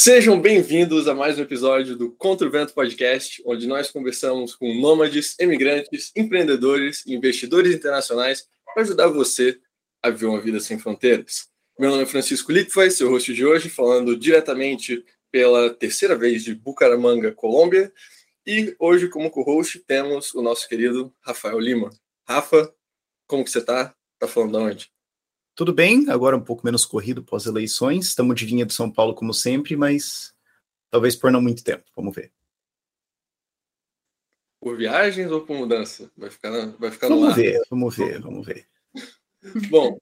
Sejam bem-vindos a mais um episódio do Contra o Vento Podcast, onde nós conversamos com nômades, emigrantes, empreendedores e investidores internacionais para ajudar você a viver uma vida sem fronteiras. Meu nome é Francisco Lickfay, seu host de hoje, falando diretamente pela terceira vez de Bucaramanga, Colômbia. E hoje, como co-host, temos o nosso querido Rafael Lima. Rafa, como que você está? Tá falando de onde? Tudo bem, agora um pouco menos corrido pós-eleições. Estamos de vinha do São Paulo como sempre, mas talvez por não muito tempo. Vamos ver. Por viagens ou por mudança? Vai ficar, vai ficar vamos ver, vamos ver, vamos ver. Bom,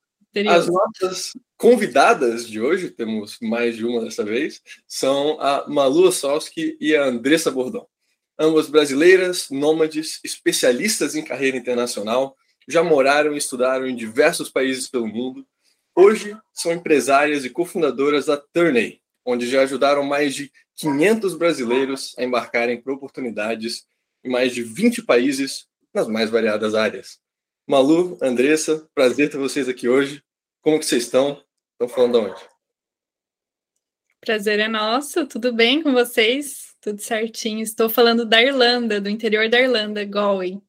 as nossas convidadas de hoje, temos mais de uma dessa vez, são a Malu Ossowski e a Andressa Bordão. Ambas brasileiras, nômades, especialistas em carreira internacional, já moraram e estudaram em diversos países pelo mundo. Hoje são empresárias e cofundadoras da Turney, onde já ajudaram mais de 500 brasileiros a embarcarem para oportunidades em mais de 20 países nas mais variadas áreas. Malu, Andressa, prazer ter vocês aqui hoje. Como que vocês estão? Estão falando de onde? Prazer é nosso, tudo bem com vocês? Tudo certinho. Estou falando da Irlanda, do interior da Irlanda, Galway.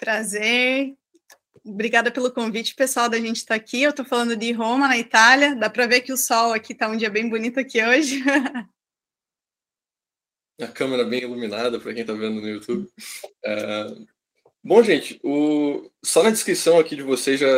Prazer. Obrigada pelo convite, pessoal, da gente estar tá aqui. Eu estou falando de Roma, na Itália. Dá para ver que o sol aqui está um dia bem bonito aqui hoje. A câmera bem iluminada para quem está vendo no YouTube. É... Bom, gente, o... só na descrição aqui de vocês já,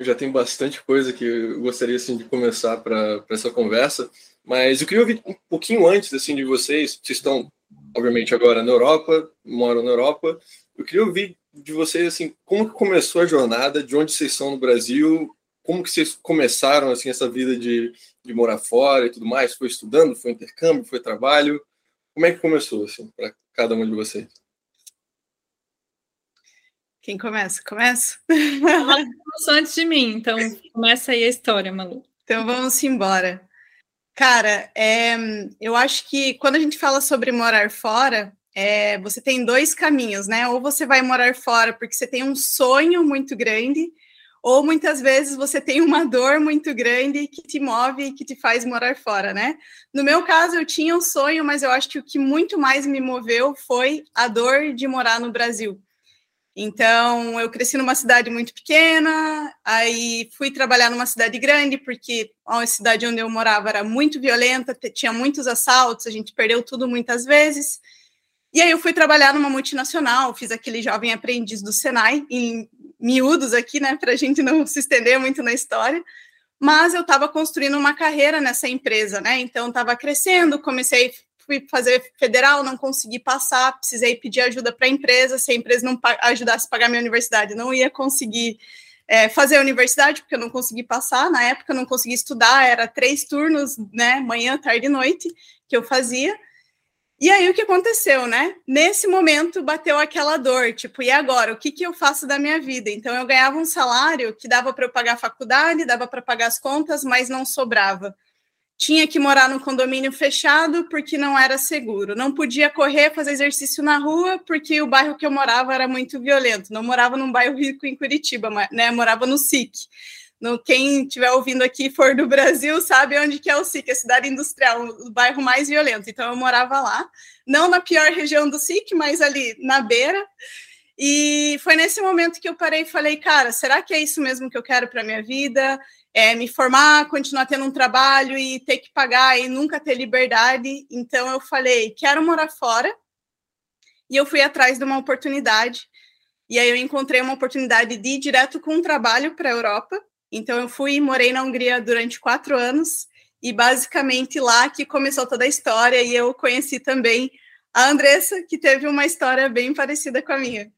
já tem bastante coisa que eu gostaria assim, de começar para essa conversa, mas eu queria ouvir um pouquinho antes assim, de vocês. Vocês estão, obviamente, agora na Europa, moram na Europa. Eu queria ouvir de vocês, assim, como que começou a jornada, de onde vocês são no Brasil, como que vocês começaram, assim, essa vida de, de morar fora e tudo mais? Foi estudando, foi intercâmbio, foi trabalho? Como é que começou, assim, para cada um de vocês? Quem começa? Começa? Começou antes de mim, então começa aí a história, Malu. Então vamos embora. Cara, é, eu acho que quando a gente fala sobre morar fora, é, você tem dois caminhos, né? Ou você vai morar fora porque você tem um sonho muito grande, ou muitas vezes você tem uma dor muito grande que te move e que te faz morar fora, né? No meu caso, eu tinha um sonho, mas eu acho que o que muito mais me moveu foi a dor de morar no Brasil. Então, eu cresci numa cidade muito pequena, aí fui trabalhar numa cidade grande, porque a cidade onde eu morava era muito violenta, tinha muitos assaltos, a gente perdeu tudo muitas vezes. E aí eu fui trabalhar numa multinacional, fiz aquele jovem aprendiz do Senai, em miúdos aqui, né, para a gente não se estender muito na história. Mas eu estava construindo uma carreira nessa empresa, né? Então estava crescendo, comecei fui fazer federal, não consegui passar, precisei pedir ajuda para a empresa. Se a empresa não ajudasse a pagar minha universidade, não ia conseguir é, fazer a universidade, porque eu não consegui passar. Na época, eu não consegui estudar, era três turnos, né? Manhã, tarde e noite que eu fazia. E aí o que aconteceu, né? Nesse momento bateu aquela dor, tipo, e agora? O que, que eu faço da minha vida? Então eu ganhava um salário que dava para eu pagar a faculdade, dava para pagar as contas, mas não sobrava. Tinha que morar num condomínio fechado porque não era seguro. Não podia correr, fazer exercício na rua porque o bairro que eu morava era muito violento. Não morava num bairro rico em Curitiba, né? Morava no SIC. No, quem estiver ouvindo aqui for do Brasil sabe onde que é o SIC, a cidade industrial, o bairro mais violento. Então eu morava lá, não na pior região do SIC, mas ali na beira. E foi nesse momento que eu parei e falei, cara, será que é isso mesmo que eu quero para minha vida? É, me formar, continuar tendo um trabalho e ter que pagar e nunca ter liberdade. Então eu falei, quero morar fora. E eu fui atrás de uma oportunidade. E aí eu encontrei uma oportunidade de ir direto com um trabalho para a Europa. Então, eu fui e morei na Hungria durante quatro anos, e basicamente lá que começou toda a história, e eu conheci também a Andressa, que teve uma história bem parecida com a minha.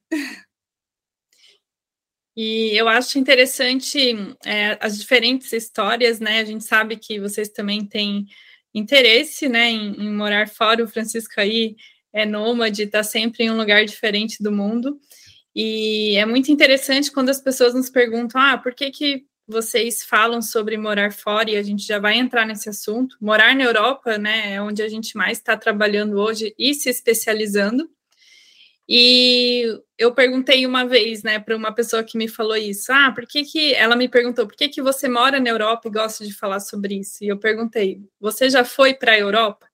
E eu acho interessante é, as diferentes histórias, né? A gente sabe que vocês também têm interesse, né, em, em morar fora. O Francisco aí é nômade, está sempre em um lugar diferente do mundo. E é muito interessante quando as pessoas nos perguntam: ah, por que, que vocês falam sobre morar fora e a gente já vai entrar nesse assunto. Morar na Europa, né, é onde a gente mais está trabalhando hoje e se especializando. E eu perguntei uma vez, né, para uma pessoa que me falou isso. Ah, por que que ela me perguntou, por que que você mora na Europa e gosta de falar sobre isso? E eu perguntei, você já foi para a Europa?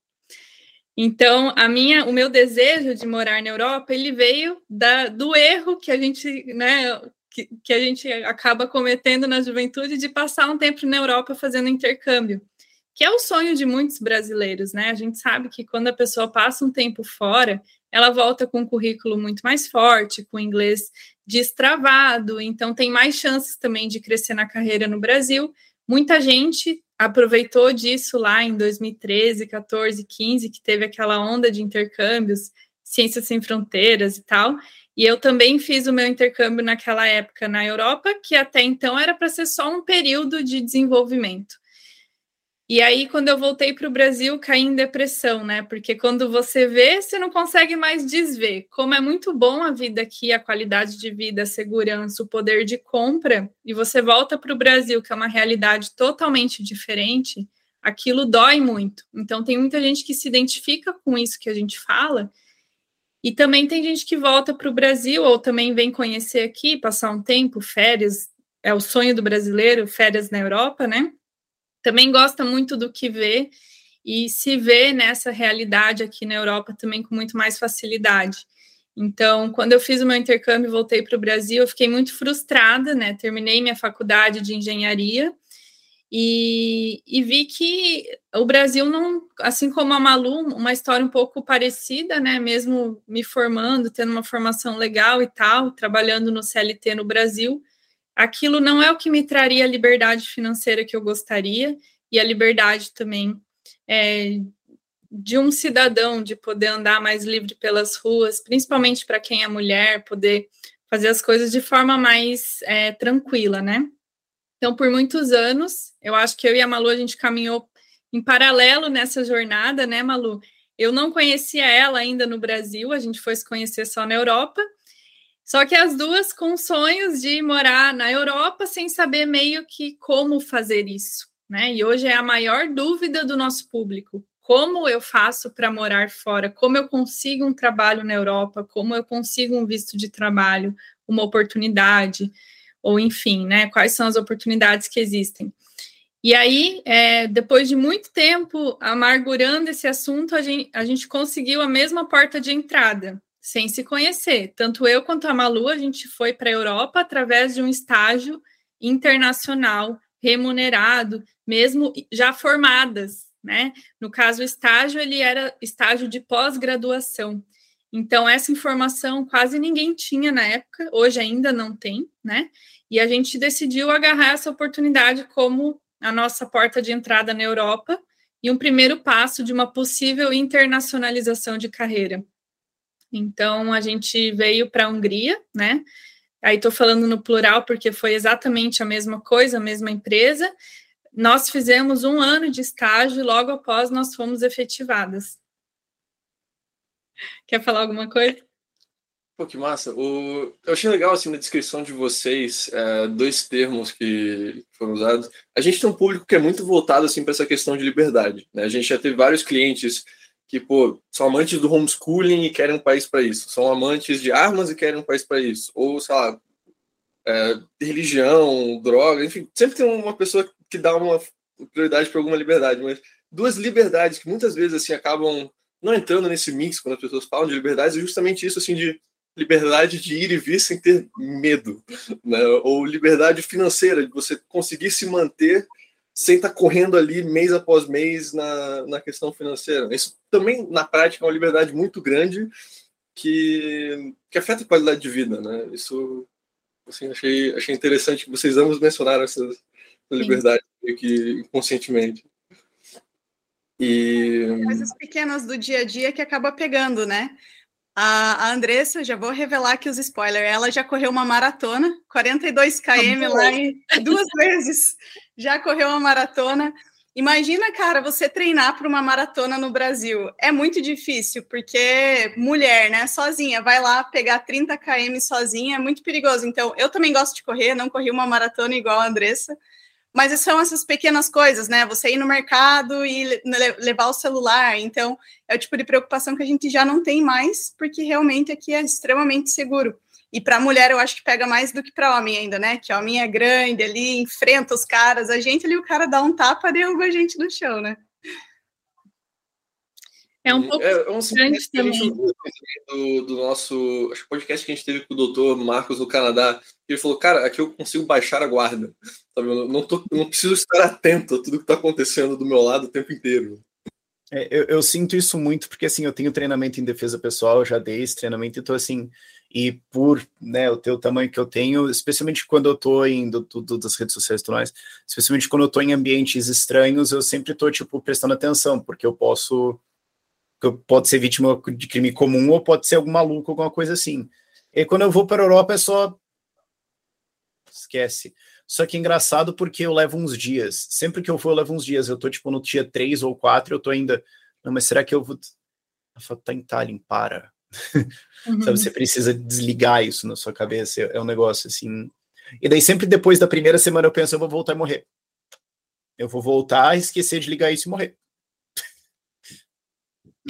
Então, a minha, o meu desejo de morar na Europa, ele veio da, do erro que a gente, né, que, que a gente acaba cometendo na juventude de passar um tempo na Europa fazendo intercâmbio que é o sonho de muitos brasileiros, né? A gente sabe que quando a pessoa passa um tempo fora, ela volta com um currículo muito mais forte, com inglês destravado, então tem mais chances também de crescer na carreira no Brasil. Muita gente aproveitou disso lá em 2013, 14, 15, que teve aquela onda de intercâmbios, Ciências Sem Fronteiras e tal. E eu também fiz o meu intercâmbio naquela época na Europa, que até então era para ser só um período de desenvolvimento. E aí, quando eu voltei para o Brasil, caí em depressão, né? Porque quando você vê, você não consegue mais desver. Como é muito bom a vida aqui, a qualidade de vida, a segurança, o poder de compra, e você volta para o Brasil, que é uma realidade totalmente diferente, aquilo dói muito. Então, tem muita gente que se identifica com isso que a gente fala, e também tem gente que volta para o Brasil, ou também vem conhecer aqui, passar um tempo, férias, é o sonho do brasileiro, férias na Europa, né? também gosta muito do que vê e se vê nessa realidade aqui na Europa também com muito mais facilidade. Então, quando eu fiz o meu intercâmbio e voltei para o Brasil, eu fiquei muito frustrada, né? Terminei minha faculdade de engenharia e, e, vi que o Brasil não, assim como a Malu, uma história um pouco parecida, né? Mesmo me formando, tendo uma formação legal e tal, trabalhando no CLT no Brasil, aquilo não é o que me traria a liberdade financeira que eu gostaria e a liberdade também é, de um cidadão de poder andar mais livre pelas ruas, principalmente para quem é mulher, poder fazer as coisas de forma mais é, tranquila, né? Então, por muitos anos, eu acho que eu e a Malu a gente caminhou em paralelo nessa jornada, né, Malu? Eu não conhecia ela ainda no Brasil, a gente foi se conhecer só na Europa, só que as duas com sonhos de morar na Europa sem saber meio que como fazer isso, né? E hoje é a maior dúvida do nosso público. Como eu faço para morar fora? Como eu consigo um trabalho na Europa? Como eu consigo um visto de trabalho, uma oportunidade? Ou enfim, né? Quais são as oportunidades que existem? E aí, é, depois de muito tempo amargurando esse assunto, a gente, a gente conseguiu a mesma porta de entrada, sem se conhecer. Tanto eu quanto a Malu, a gente foi para a Europa através de um estágio internacional, remunerado, mesmo já formadas, né? No caso, o estágio, ele era estágio de pós-graduação. Então, essa informação quase ninguém tinha na época, hoje ainda não tem, né? E a gente decidiu agarrar essa oportunidade como a nossa porta de entrada na Europa e um primeiro passo de uma possível internacionalização de carreira. Então, a gente veio para a Hungria, né? Aí estou falando no plural porque foi exatamente a mesma coisa, a mesma empresa. Nós fizemos um ano de estágio e logo após nós fomos efetivadas. Quer falar alguma coisa? Pô, que massa. O... Eu achei legal, assim, na descrição de vocês, é, dois termos que foram usados. A gente tem um público que é muito voltado, assim, para essa questão de liberdade. Né? A gente já teve vários clientes que, pô, são amantes do homeschooling e querem um país para isso, são amantes de armas e querem um país para isso, ou, sei lá, é, religião, droga, enfim, sempre tem uma pessoa que dá uma prioridade para alguma liberdade, mas duas liberdades que muitas vezes, assim, acabam não entrando nesse mix quando as pessoas falam de liberdade, é justamente isso, assim, de liberdade de ir e vir sem ter medo, né? ou liberdade financeira, de você conseguir se manter sem estar tá correndo ali mês após mês na, na questão financeira. Isso também, na prática, é uma liberdade muito grande que, que afeta a qualidade de vida, né? Isso, assim, achei, achei interessante que vocês ambos mencionaram essa, essa liberdade que inconscientemente. E... Coisas pequenas do dia a dia que acaba pegando, né? A, a Andressa, já vou revelar aqui os spoilers, ela já correu uma maratona, 42 km lá em duas vezes já correu uma maratona. Imagina, cara, você treinar para uma maratona no Brasil. É muito difícil, porque mulher, né, sozinha, vai lá pegar 30 km sozinha, é muito perigoso. Então, eu também gosto de correr, não corri uma maratona igual a Andressa, mas são essas pequenas coisas, né? Você ir no mercado e levar o celular. Então, é o tipo de preocupação que a gente já não tem mais, porque realmente aqui é extremamente seguro. E para mulher eu acho que pega mais do que para homem ainda, né? Que homem é grande ali, enfrenta os caras, a gente ali o cara dá um tapa, derruba a gente no chão, né? É um pouco é, é um também. Do, do, nosso podcast que a gente teve com o doutor Marcos no Canadá. Ele falou, cara, aqui eu consigo baixar a guarda. Sabe? Eu não, tô, não preciso estar atento a tudo que está acontecendo do meu lado o tempo inteiro. É, eu, eu, sinto isso muito porque assim eu tenho treinamento em defesa pessoal, eu já dei esse treinamento, então assim, e por né, o teu tamanho que eu tenho, especialmente quando eu estou em do, do, das redes sociais e tudo mais, especialmente quando eu estou em ambientes estranhos, eu sempre estou tipo prestando atenção, porque eu posso pode ser vítima de crime comum ou pode ser algum maluco, alguma coisa assim. E quando eu vou para a Europa é só esquece. Só que é engraçado porque eu levo uns dias. Sempre que eu vou, eu levo uns dias. Eu tô, tipo, no dia 3 ou 4, eu tô ainda. Não, mas será que eu vou. A foto tá em Tallinn, para. Uhum. Sabe, você precisa desligar isso na sua cabeça. É um negócio assim. E daí, sempre depois da primeira semana, eu penso, eu vou voltar e morrer. Eu vou voltar, esquecer de ligar isso e morrer.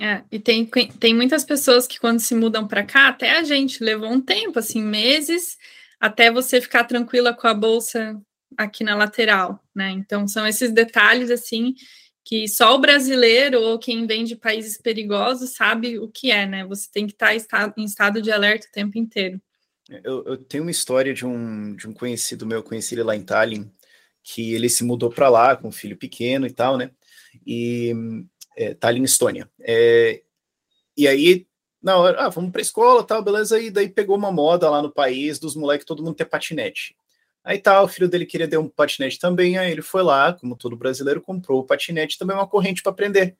É, e tem, tem muitas pessoas que quando se mudam para cá, até a gente levou um tempo, assim, meses, até você ficar tranquila com a bolsa aqui na lateral, né? Então são esses detalhes assim que só o brasileiro ou quem vem de países perigosos sabe o que é, né? Você tem que tá estar em estado de alerta o tempo inteiro. Eu, eu, tenho uma história de um, de um conhecido meu, conheci ele lá em Tallinn, que ele se mudou para lá com um filho pequeno e tal, né? E é, Tallinn, Estônia. É, e aí na hora, ah, vamos pra escola, tal, beleza, e daí pegou uma moda lá no país dos moleques, todo mundo ter patinete. Aí tá, o filho dele queria ter um patinete também, aí ele foi lá, como todo brasileiro, comprou o patinete, também uma corrente para aprender.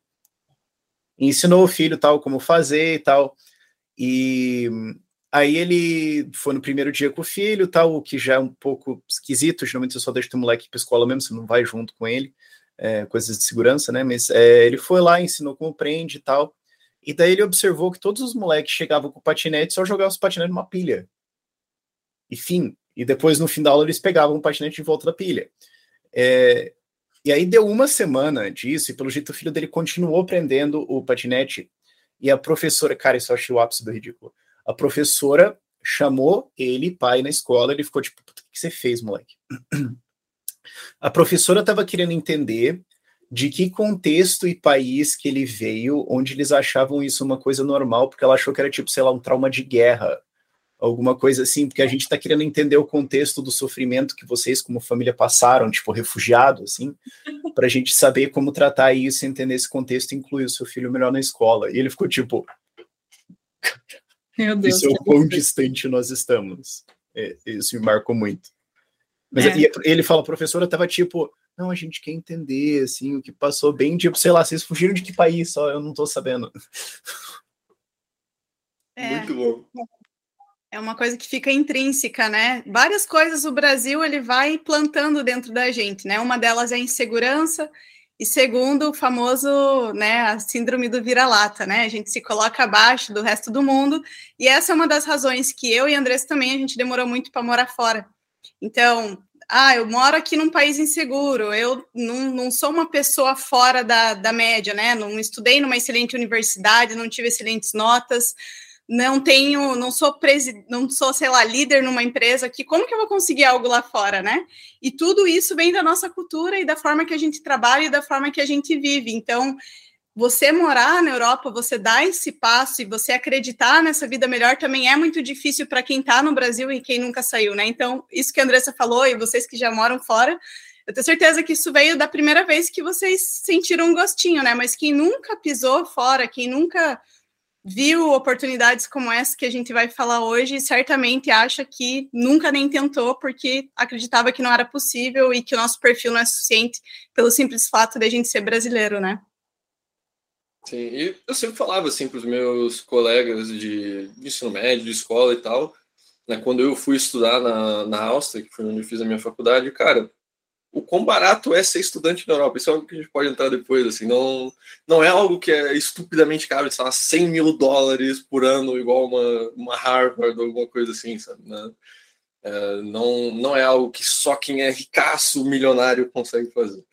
E ensinou o filho tal como fazer e tal. E aí ele foi no primeiro dia com o filho, tal, o que já é um pouco esquisito, geralmente você só deixa o moleque para escola mesmo, você não vai junto com ele, é, coisas de segurança, né? Mas é, ele foi lá, ensinou como prende e tal. E daí ele observou que todos os moleques chegavam com patinete só jogavam os patinetes numa pilha. E fim. E depois, no fim da aula, eles pegavam o patinete de volta da pilha. É, e aí deu uma semana disso, e pelo jeito o filho dele continuou aprendendo o patinete. E a professora, cara, isso eu achei o ápice do ridículo. A professora chamou ele, pai, na escola, ele ficou tipo, o que você fez, moleque? A professora estava querendo entender de que contexto e país que ele veio, onde eles achavam isso uma coisa normal, porque ela achou que era tipo, sei lá, um trauma de guerra, alguma coisa assim, porque a gente está querendo entender o contexto do sofrimento que vocês, como família, passaram, tipo, refugiado, assim, para a gente saber como tratar isso, entender esse contexto e incluir o seu filho melhor na escola. E ele ficou tipo. Meu Deus. Isso é o quão distante nós estamos. É, isso me marcou muito. Mas é. ele fala, a professora estava tipo não, a gente quer entender, assim, o que passou bem, tipo, sei lá, vocês fugiram de que país só, eu não tô sabendo. É, Muito bom. É uma coisa que fica intrínseca, né? Várias coisas o Brasil ele vai plantando dentro da gente, né? Uma delas é a insegurança, e segundo, o famoso, né, a síndrome do vira-lata, né? A gente se coloca abaixo do resto do mundo, e essa é uma das razões que eu e Andrés também a gente demorou muito para morar fora. Então, ah, eu moro aqui num país inseguro, eu não, não sou uma pessoa fora da, da média, né? Não estudei numa excelente universidade, não tive excelentes notas, não tenho, não sou presidente, não sou, sei lá, líder numa empresa aqui, como que eu vou conseguir algo lá fora, né? E tudo isso vem da nossa cultura e da forma que a gente trabalha e da forma que a gente vive. Então, você morar na Europa, você dar esse passo e você acreditar nessa vida melhor também é muito difícil para quem está no Brasil e quem nunca saiu, né? Então, isso que a Andressa falou e vocês que já moram fora, eu tenho certeza que isso veio da primeira vez que vocês sentiram um gostinho, né? Mas quem nunca pisou fora, quem nunca viu oportunidades como essa que a gente vai falar hoje, certamente acha que nunca nem tentou porque acreditava que não era possível e que o nosso perfil não é suficiente pelo simples fato de a gente ser brasileiro, né? Sim, e eu sempre falava assim para os meus colegas de, ensino médio, de escola e tal, né, quando eu fui estudar na, na Áustria, que foi onde eu fiz a minha faculdade, cara, o quão barato é ser estudante na Europa. Isso é algo que a gente pode entrar depois, assim, não, não é algo que é estupidamente caro, sei lá, 100 mil dólares por ano, igual uma, uma Harvard ou alguma coisa assim, sabe, né? É, não, não é algo que só quem é ricaço, milionário, consegue fazer.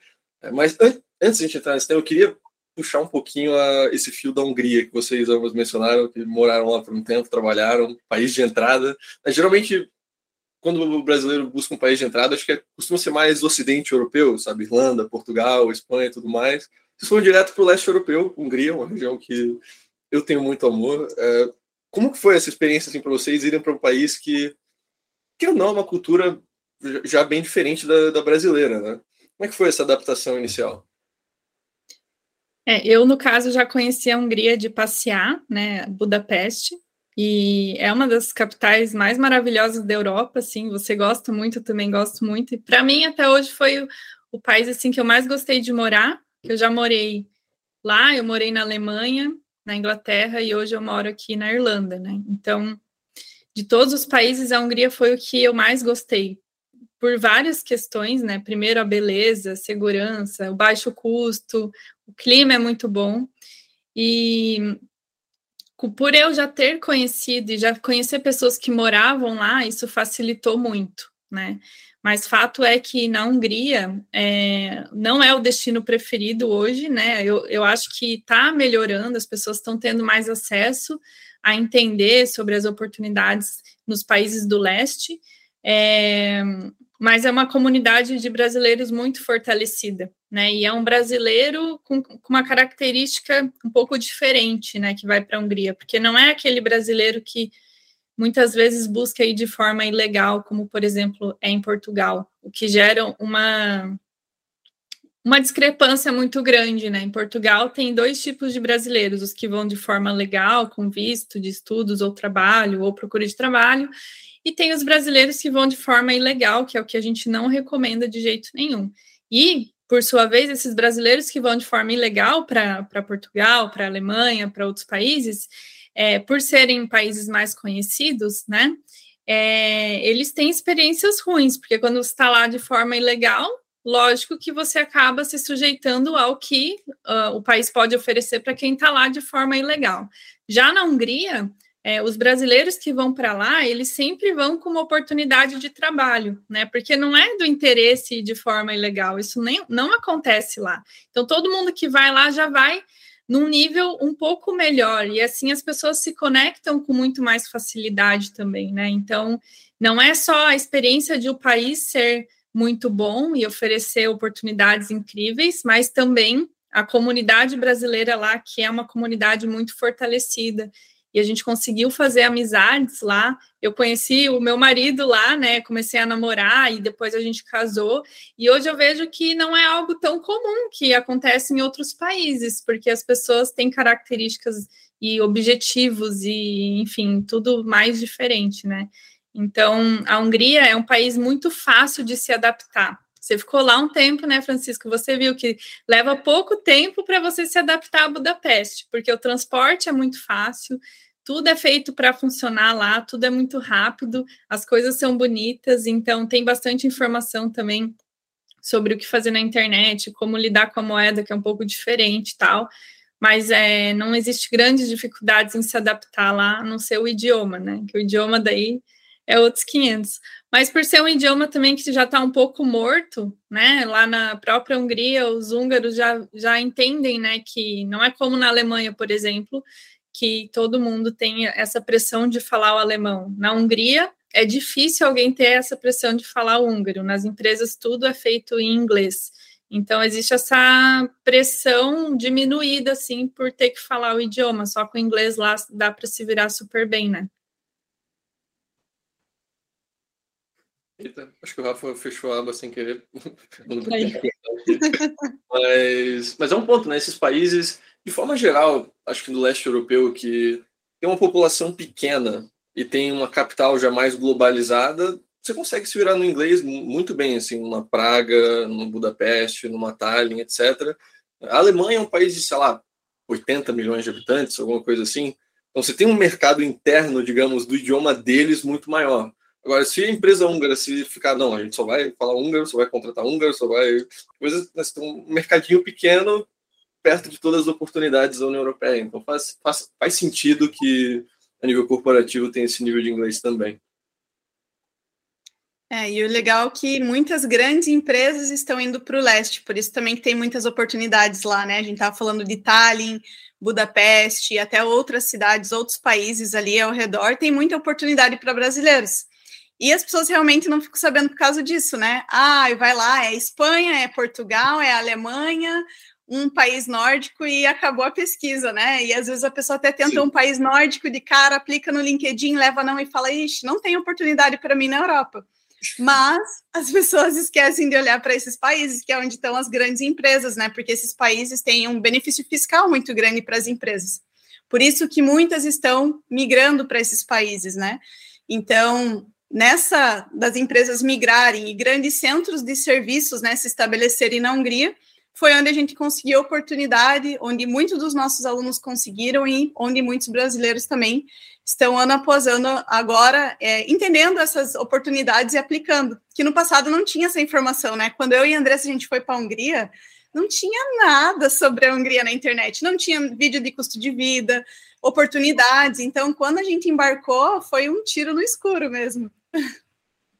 É, mas an antes de a gente entrar nesse tema, eu queria puxar um pouquinho a, esse fio da Hungria que vocês ambos mencionaram, que moraram lá por um tempo, trabalharam, país de entrada. Mas, geralmente, quando o brasileiro busca um país de entrada, acho que é, costuma ser mais ocidente europeu, sabe? Irlanda, Portugal, Espanha e tudo mais. Vocês foram direto para o leste europeu, Hungria, uma região que eu tenho muito amor. É, como que foi essa experiência assim, para vocês irem para um país que, que não é uma cultura já bem diferente da, da brasileira, né? Como é que foi essa adaptação inicial? É, eu, no caso, já conheci a Hungria de passear, né, Budapeste, e é uma das capitais mais maravilhosas da Europa, assim, você gosta muito, eu também gosto muito, e para mim, até hoje, foi o, o, país, assim, que eu mais gostei de morar, eu já morei lá, eu morei na Alemanha, na Inglaterra, e hoje eu moro aqui na Irlanda, né, então, de todos os países, a Hungria foi o que eu mais gostei, por várias questões, né? Primeiro a beleza, a segurança, o baixo custo, o clima é muito bom. E por eu já ter conhecido e já conhecer pessoas que moravam lá, isso facilitou muito, né? Mas fato é que na Hungria é, não é o destino preferido hoje, né? Eu, eu acho que está melhorando, as pessoas estão tendo mais acesso a entender sobre as oportunidades nos países do leste. É, mas é uma comunidade de brasileiros muito fortalecida, né? E é um brasileiro com, com uma característica um pouco diferente, né? Que vai para a Hungria, porque não é aquele brasileiro que muitas vezes busca ir de forma ilegal, como por exemplo é em Portugal, o que gera uma uma discrepância muito grande, né? Em Portugal tem dois tipos de brasileiros: os que vão de forma legal, com visto de estudos ou trabalho ou procura de trabalho, e tem os brasileiros que vão de forma ilegal, que é o que a gente não recomenda de jeito nenhum. E, por sua vez, esses brasileiros que vão de forma ilegal para Portugal, para Alemanha, para outros países, é, por serem países mais conhecidos, né? É, eles têm experiências ruins, porque quando você está lá de forma ilegal, lógico que você acaba se sujeitando ao que uh, o país pode oferecer para quem está lá de forma ilegal. Já na Hungria, é, os brasileiros que vão para lá, eles sempre vão com uma oportunidade de trabalho, né? Porque não é do interesse de forma ilegal, isso nem, não acontece lá. Então, todo mundo que vai lá já vai num nível um pouco melhor, e assim as pessoas se conectam com muito mais facilidade também, né? Então, não é só a experiência de o país ser muito bom e oferecer oportunidades incríveis, mas também a comunidade brasileira lá, que é uma comunidade muito fortalecida e a gente conseguiu fazer amizades lá. Eu conheci o meu marido lá, né? Comecei a namorar e depois a gente casou. E hoje eu vejo que não é algo tão comum que acontece em outros países, porque as pessoas têm características e objetivos e, enfim, tudo mais diferente, né? Então, a Hungria é um país muito fácil de se adaptar. Você ficou lá um tempo, né, Francisco? Você viu que leva pouco tempo para você se adaptar a Budapeste, porque o transporte é muito fácil, tudo é feito para funcionar lá, tudo é muito rápido, as coisas são bonitas, então tem bastante informação também sobre o que fazer na internet, como lidar com a moeda, que é um pouco diferente e tal. Mas é, não existe grandes dificuldades em se adaptar lá, a não ser o idioma, né? Que o idioma daí é outros 500. Mas por ser um idioma também que já está um pouco morto, né? Lá na própria Hungria, os húngaros já, já entendem, né? Que não é como na Alemanha, por exemplo, que todo mundo tem essa pressão de falar o alemão. Na Hungria, é difícil alguém ter essa pressão de falar húngaro. Nas empresas, tudo é feito em inglês. Então, existe essa pressão diminuída, assim, por ter que falar o idioma. Só com o inglês lá dá para se virar super bem, né? Eita, acho que o Rafa fechou a aba sem querer. mas, mas é um ponto, né? Esses países, de forma geral, acho que do leste europeu, que tem uma população pequena e tem uma capital já mais globalizada, você consegue se virar no inglês muito bem, assim, numa Praga, numa Budapeste, numa Tallinn, etc. A Alemanha é um país de, sei lá, 80 milhões de habitantes, alguma coisa assim. Então você tem um mercado interno, digamos, do idioma deles muito maior. Agora, se a empresa húngara se ficar, não, a gente só vai falar húngaro, só vai contratar húngaro, só vai. Coisas, nós um mercadinho pequeno perto de todas as oportunidades da União Europeia. Então faz, faz, faz sentido que a nível corporativo tem esse nível de inglês também. É, e o legal é que muitas grandes empresas estão indo para o leste, por isso também tem muitas oportunidades lá, né? A gente estava falando de Tallinn, Budapeste, até outras cidades, outros países ali ao redor, tem muita oportunidade para brasileiros. E as pessoas realmente não ficam sabendo por causa disso, né? Ah, vai lá, é Espanha, é Portugal, é Alemanha, um país nórdico e acabou a pesquisa, né? E às vezes a pessoa até tenta Sim. um país nórdico de cara, aplica no LinkedIn, leva não e fala, ixi, não tem oportunidade para mim na Europa. Mas as pessoas esquecem de olhar para esses países, que é onde estão as grandes empresas, né? Porque esses países têm um benefício fiscal muito grande para as empresas. Por isso que muitas estão migrando para esses países, né? Então, nessa das empresas migrarem e grandes centros de serviços, né, se estabelecerem na Hungria, foi onde a gente conseguiu oportunidade, onde muitos dos nossos alunos conseguiram e onde muitos brasileiros também estão ano após ano agora é, entendendo essas oportunidades e aplicando, que no passado não tinha essa informação, né? Quando eu e a Andressa a gente foi para a Hungria, não tinha nada sobre a Hungria na internet, não tinha vídeo de custo de vida, oportunidades. Então, quando a gente embarcou, foi um tiro no escuro mesmo.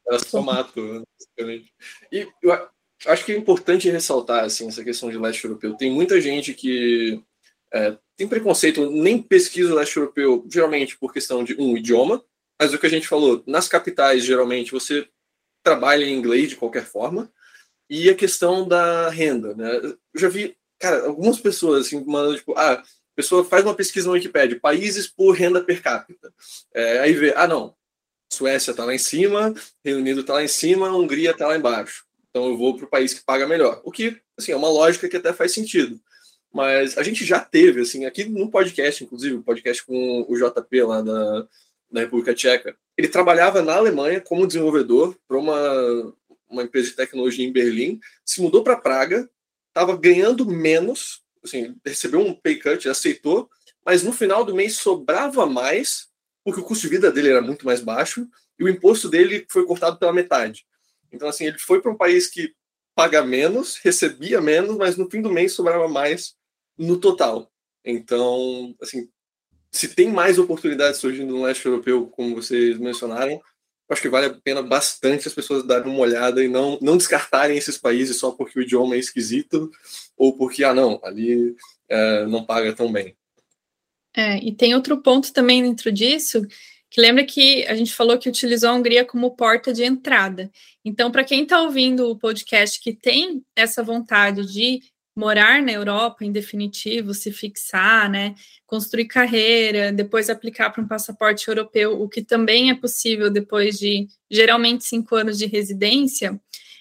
Era só mato, basicamente. E eu acho que é importante ressaltar assim, essa questão de leste europeu. Tem muita gente que é, tem preconceito, nem pesquisa leste europeu, geralmente por questão de um idioma, mas o que a gente falou, nas capitais, geralmente, você trabalha em inglês de qualquer forma, e a questão da renda, né? Eu já vi, cara, algumas pessoas assim, mandando, tipo, ah, a pessoa faz uma pesquisa no Wikipedia, países por renda per capita. É, aí vê, ah, não, Suécia está lá em cima, Reino Unido está lá em cima, Hungria está lá embaixo. Então eu vou para o país que paga melhor. O que, assim, é uma lógica que até faz sentido. Mas a gente já teve, assim, aqui no podcast, inclusive, o podcast com o JP lá da República Tcheca. Ele trabalhava na Alemanha como desenvolvedor para uma, uma empresa de tecnologia em Berlim, se mudou para Praga, estava ganhando menos, assim, recebeu um pay cut, aceitou, mas no final do mês sobrava mais, porque o custo de vida dele era muito mais baixo e o imposto dele foi cortado pela metade. Então, assim, ele foi para um país que paga menos, recebia menos, mas no fim do mês sobrava mais no total. Então, assim, se tem mais oportunidades surgindo no leste europeu, como vocês mencionaram, acho que vale a pena bastante as pessoas darem uma olhada e não, não descartarem esses países só porque o idioma é esquisito ou porque, ah, não, ali é, não paga tão bem. É, e tem outro ponto também dentro disso, que lembra que a gente falou que utilizou a Hungria como porta de entrada. Então, para quem está ouvindo o podcast que tem essa vontade de morar na Europa em definitivo, se fixar, né, construir carreira, depois aplicar para um passaporte europeu, o que também é possível depois de geralmente cinco anos de residência,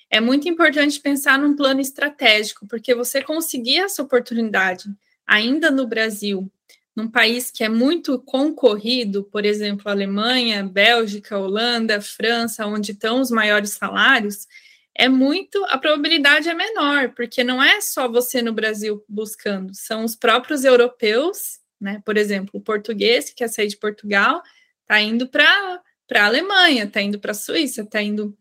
é muito importante pensar num plano estratégico, porque você conseguir essa oportunidade ainda no Brasil, num país que é muito concorrido, por exemplo, Alemanha, Bélgica, Holanda, França, onde estão os maiores salários, é muito, a probabilidade é menor, porque não é só você no Brasil buscando, são os próprios europeus, né? Por exemplo, o português que quer sair de Portugal está indo para a Alemanha, está indo para a Suíça, está indo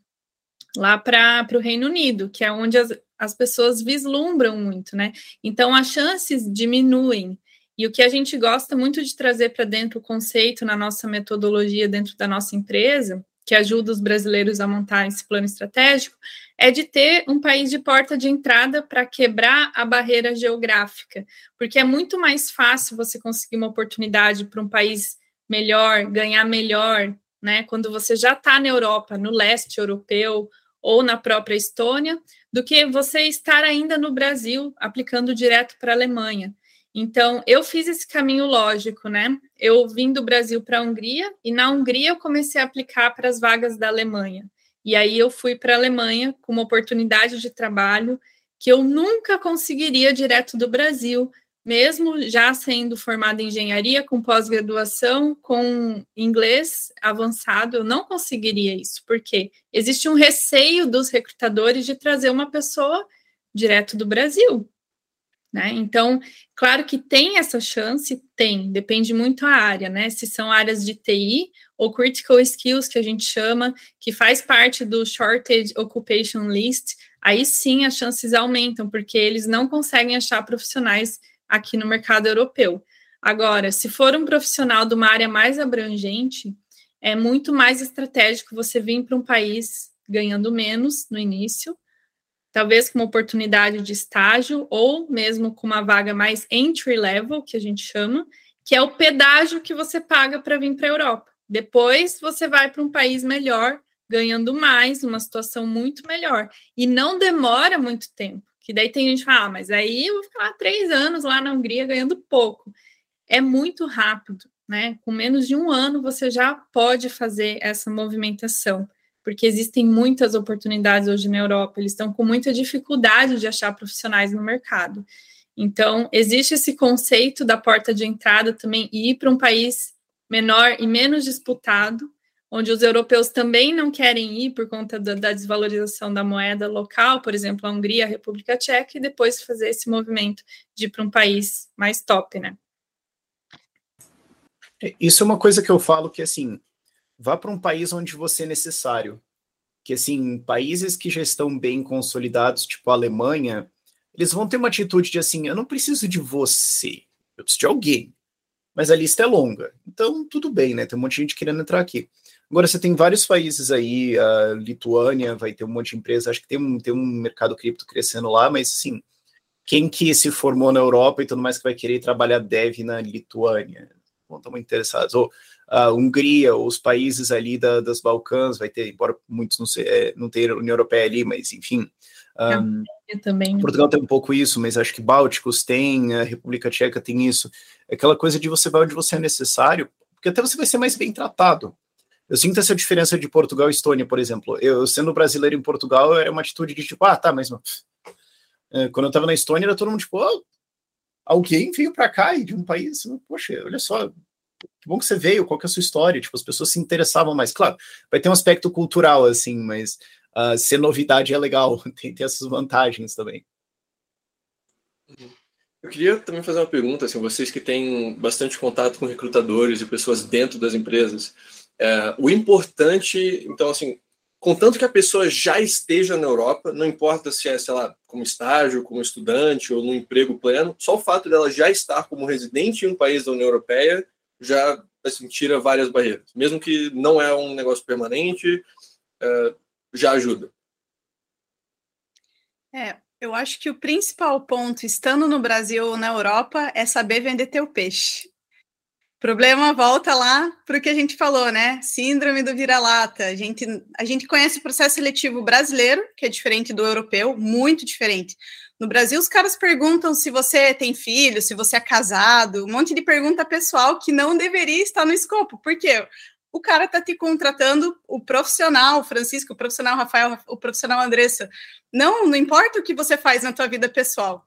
lá para o Reino Unido, que é onde as, as pessoas vislumbram muito, né? Então as chances diminuem. E o que a gente gosta muito de trazer para dentro o conceito na nossa metodologia dentro da nossa empresa que ajuda os brasileiros a montar esse plano estratégico, é de ter um país de porta de entrada para quebrar a barreira geográfica, porque é muito mais fácil você conseguir uma oportunidade para um país melhor, ganhar melhor, né? Quando você já está na Europa, no leste europeu ou na própria Estônia, do que você estar ainda no Brasil aplicando direto para a Alemanha. Então, eu fiz esse caminho lógico, né? Eu vim do Brasil para a Hungria e na Hungria eu comecei a aplicar para as vagas da Alemanha. E aí eu fui para a Alemanha com uma oportunidade de trabalho que eu nunca conseguiria direto do Brasil, mesmo já sendo formada em engenharia, com pós-graduação, com inglês avançado, eu não conseguiria isso, porque existe um receio dos recrutadores de trazer uma pessoa direto do Brasil. Né? Então, claro que tem essa chance, tem, depende muito a área, né? Se são áreas de TI ou critical skills, que a gente chama, que faz parte do Shortage Occupation List, aí sim as chances aumentam, porque eles não conseguem achar profissionais aqui no mercado europeu. Agora, se for um profissional de uma área mais abrangente, é muito mais estratégico você vir para um país ganhando menos no início, talvez com uma oportunidade de estágio ou mesmo com uma vaga mais entry level, que a gente chama, que é o pedágio que você paga para vir para a Europa. Depois você vai para um país melhor, ganhando mais, uma situação muito melhor. E não demora muito tempo. Que daí tem gente que fala, ah, mas aí eu vou ficar três anos lá na Hungria ganhando pouco. É muito rápido, né? Com menos de um ano você já pode fazer essa movimentação porque existem muitas oportunidades hoje na Europa, eles estão com muita dificuldade de achar profissionais no mercado. Então, existe esse conceito da porta de entrada também ir para um país menor e menos disputado, onde os europeus também não querem ir por conta da, da, desvalorização da moeda local, por exemplo, a Hungria, a República Tcheca, e depois fazer esse movimento de ir para um país mais top, né? É, isso é uma coisa que eu falo que, assim, vá para um país onde você é necessário. Que, assim, países que já estão bem consolidados, tipo a Alemanha, eles vão ter uma atitude de assim: eu não preciso de você, eu preciso de alguém. Mas a lista é longa. Então, tudo bem, né? Tem um monte de gente querendo entrar aqui. Agora, você tem vários países aí, a Lituânia vai ter um monte de empresa, acho que tem um, tem um mercado cripto crescendo lá, mas, assim, quem que se formou na Europa e tudo mais que vai querer trabalhar dev na Lituânia? Não estão muito interessados. Ou a Hungria, os países ali da, das Balcãs, vai ter, embora muitos não, se, é, não tenham União Europeia ali, mas enfim. Um, também. Portugal tem um pouco isso, mas acho que Bálticos tem, a República Tcheca tem isso. É aquela coisa de você vai onde você é necessário, porque até você vai ser mais bem tratado. Eu sinto essa diferença de Portugal e Estônia, por exemplo. Eu, sendo brasileiro em Portugal, era uma atitude de tipo, ah, tá, mas. É, quando eu tava na Estônia, era todo mundo tipo, oh, alguém veio para cá e de um país, poxa, olha só, que bom que você veio, qual que é a sua história? Tipo, as pessoas se interessavam mais. Claro, vai ter um aspecto cultural, assim, mas uh, ser novidade é legal, tem, tem essas vantagens também. Eu queria também fazer uma pergunta, assim, vocês que têm bastante contato com recrutadores e pessoas dentro das empresas, é, o importante, então, assim, contanto que a pessoa já esteja na Europa, não importa se é, sei lá, como estágio, como estudante ou no emprego pleno, só o fato dela já estar como residente em um país da União Europeia já assim, tira várias barreiras. Mesmo que não é um negócio permanente, é, já ajuda. É, eu acho que o principal ponto, estando no Brasil ou na Europa, é saber vender teu peixe. O problema volta lá para o que a gente falou, né? Síndrome do vira-lata. A gente, a gente conhece o processo seletivo brasileiro, que é diferente do europeu, muito diferente. No Brasil, os caras perguntam se você tem filho, se você é casado, um monte de pergunta pessoal que não deveria estar no escopo. Por quê? O cara tá te contratando, o profissional, Francisco, o profissional Rafael, o profissional Andressa. Não, não importa o que você faz na tua vida pessoal.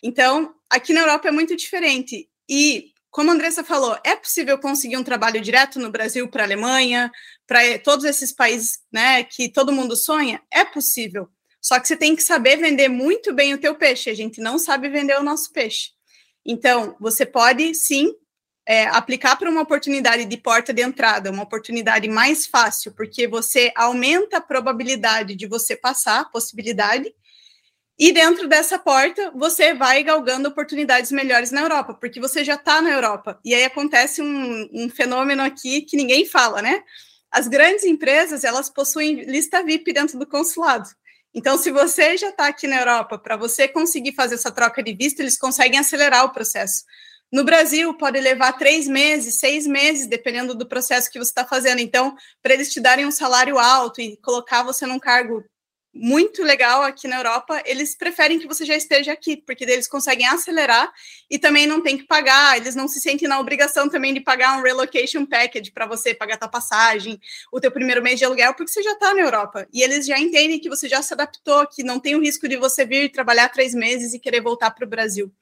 Então, aqui na Europa é muito diferente. E, como a Andressa falou, é possível conseguir um trabalho direto no Brasil para a Alemanha, para todos esses países né, que todo mundo sonha? É possível. Só que você tem que saber vender muito bem o teu peixe. A gente não sabe vender o nosso peixe. Então, você pode sim é, aplicar para uma oportunidade de porta de entrada, uma oportunidade mais fácil, porque você aumenta a probabilidade de você passar, a possibilidade, e dentro dessa porta você vai galgando oportunidades melhores na Europa, porque você já está na Europa. E aí acontece um, um fenômeno aqui que ninguém fala, né? As grandes empresas elas possuem lista VIP dentro do consulado. Então, se você já está aqui na Europa, para você conseguir fazer essa troca de visto, eles conseguem acelerar o processo. No Brasil, pode levar três meses, seis meses, dependendo do processo que você está fazendo. Então, para eles te darem um salário alto e colocar você num cargo muito legal aqui na Europa, eles preferem que você já esteja aqui, porque eles conseguem acelerar e também não tem que pagar, eles não se sentem na obrigação também de pagar um relocation package para você pagar tua passagem, o teu primeiro mês de aluguel, porque você já está na Europa. E eles já entendem que você já se adaptou, que não tem o risco de você vir trabalhar três meses e querer voltar para o Brasil.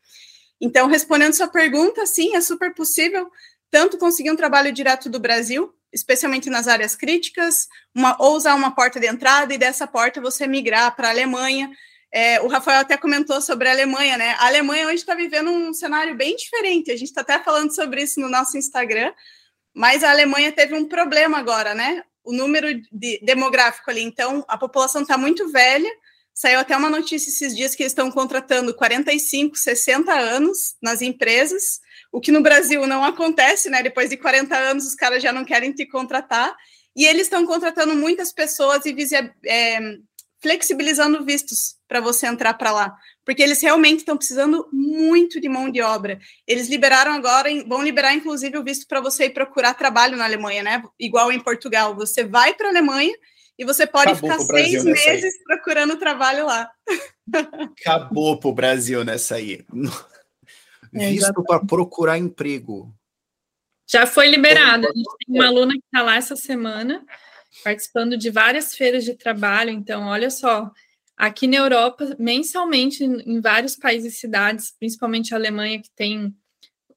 Então, respondendo sua pergunta, sim, é super possível tanto conseguir um trabalho direto do Brasil, especialmente nas áreas críticas, uma, ou usar uma porta de entrada e dessa porta você migrar para a Alemanha. É, o Rafael até comentou sobre a Alemanha, né? A Alemanha hoje está vivendo um cenário bem diferente. A gente está até falando sobre isso no nosso Instagram, mas a Alemanha teve um problema agora, né? O número de, demográfico ali. Então, a população está muito velha. Saiu até uma notícia esses dias que eles estão contratando 45, 60 anos nas empresas o que no Brasil não acontece, né? Depois de 40 anos, os caras já não querem te contratar. E eles estão contratando muitas pessoas e é, flexibilizando vistos para você entrar para lá, porque eles realmente estão precisando muito de mão de obra. Eles liberaram agora, vão liberar inclusive o visto para você ir procurar trabalho na Alemanha, né? Igual em Portugal, você vai para a Alemanha e você pode Acabou ficar seis meses aí. procurando trabalho lá. Acabou para o Brasil nessa aí. Visto para procurar emprego. Já foi liberado. A gente tem uma aluna que está lá essa semana, participando de várias feiras de trabalho. Então, olha só, aqui na Europa, mensalmente, em vários países e cidades, principalmente a Alemanha, que tem.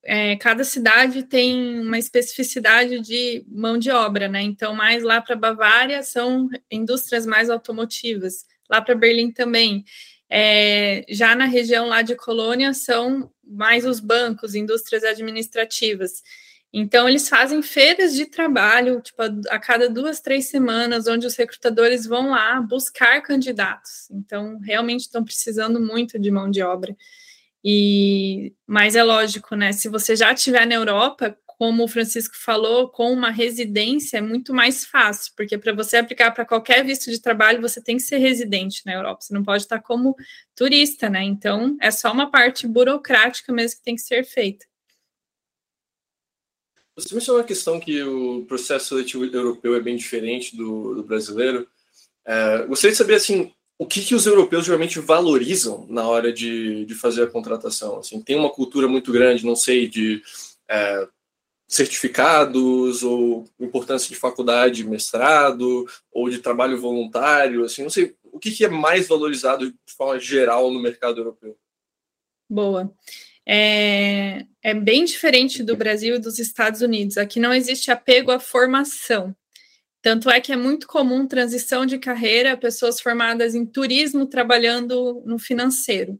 É, cada cidade tem uma especificidade de mão de obra, né? Então, mais lá para Bavária são indústrias mais automotivas, lá para Berlim também. É, já na região lá de Colônia são mais os bancos, indústrias administrativas. Então, eles fazem feiras de trabalho, tipo, a, cada duas, três semanas, onde os recrutadores vão lá buscar candidatos. Então, realmente estão precisando muito de mão de obra. E, mas é lógico, né? Se você já estiver na Europa, como o Francisco falou, com uma residência é muito mais fácil, porque para você aplicar para qualquer visto de trabalho, você tem que ser residente na Europa, você não pode estar como turista, né? Então, é só uma parte burocrática mesmo que tem que ser feita. Você mencionou a questão que o processo seletivo europeu é bem diferente do, do brasileiro. É, gostaria de saber, assim, o que, que os europeus geralmente valorizam na hora de, de fazer a contratação? Assim, tem uma cultura muito grande, não sei, de é, certificados ou importância de faculdade, mestrado ou de trabalho voluntário, assim, não sei, o que, que é mais valorizado de forma geral no mercado europeu? Boa é, é bem diferente do Brasil e dos Estados Unidos. Aqui não existe apego à formação. Tanto é que é muito comum transição de carreira, pessoas formadas em turismo trabalhando no financeiro.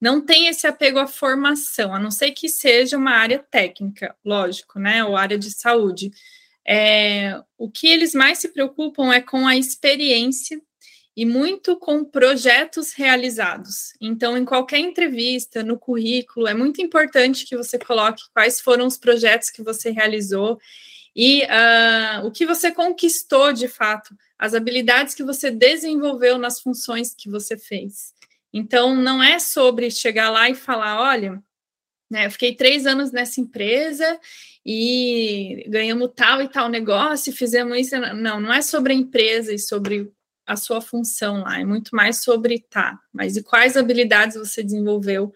Não tem esse apego à formação, a não ser que seja uma área técnica, lógico, né? Ou área de saúde. É, o que eles mais se preocupam é com a experiência e muito com projetos realizados. Então, em qualquer entrevista, no currículo, é muito importante que você coloque quais foram os projetos que você realizou e uh, o que você conquistou de fato, as habilidades que você desenvolveu nas funções que você fez. Então, não é sobre chegar lá e falar: olha, né, eu fiquei três anos nessa empresa e ganhamos tal e tal negócio, fizemos isso. Não, não é sobre a empresa e sobre a sua função lá, é muito mais sobre tá, mas e quais habilidades você desenvolveu,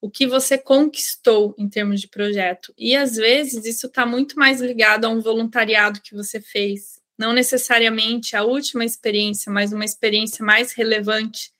o que você conquistou em termos de projeto. E às vezes isso está muito mais ligado a um voluntariado que você fez, não necessariamente a última experiência, mas uma experiência mais relevante,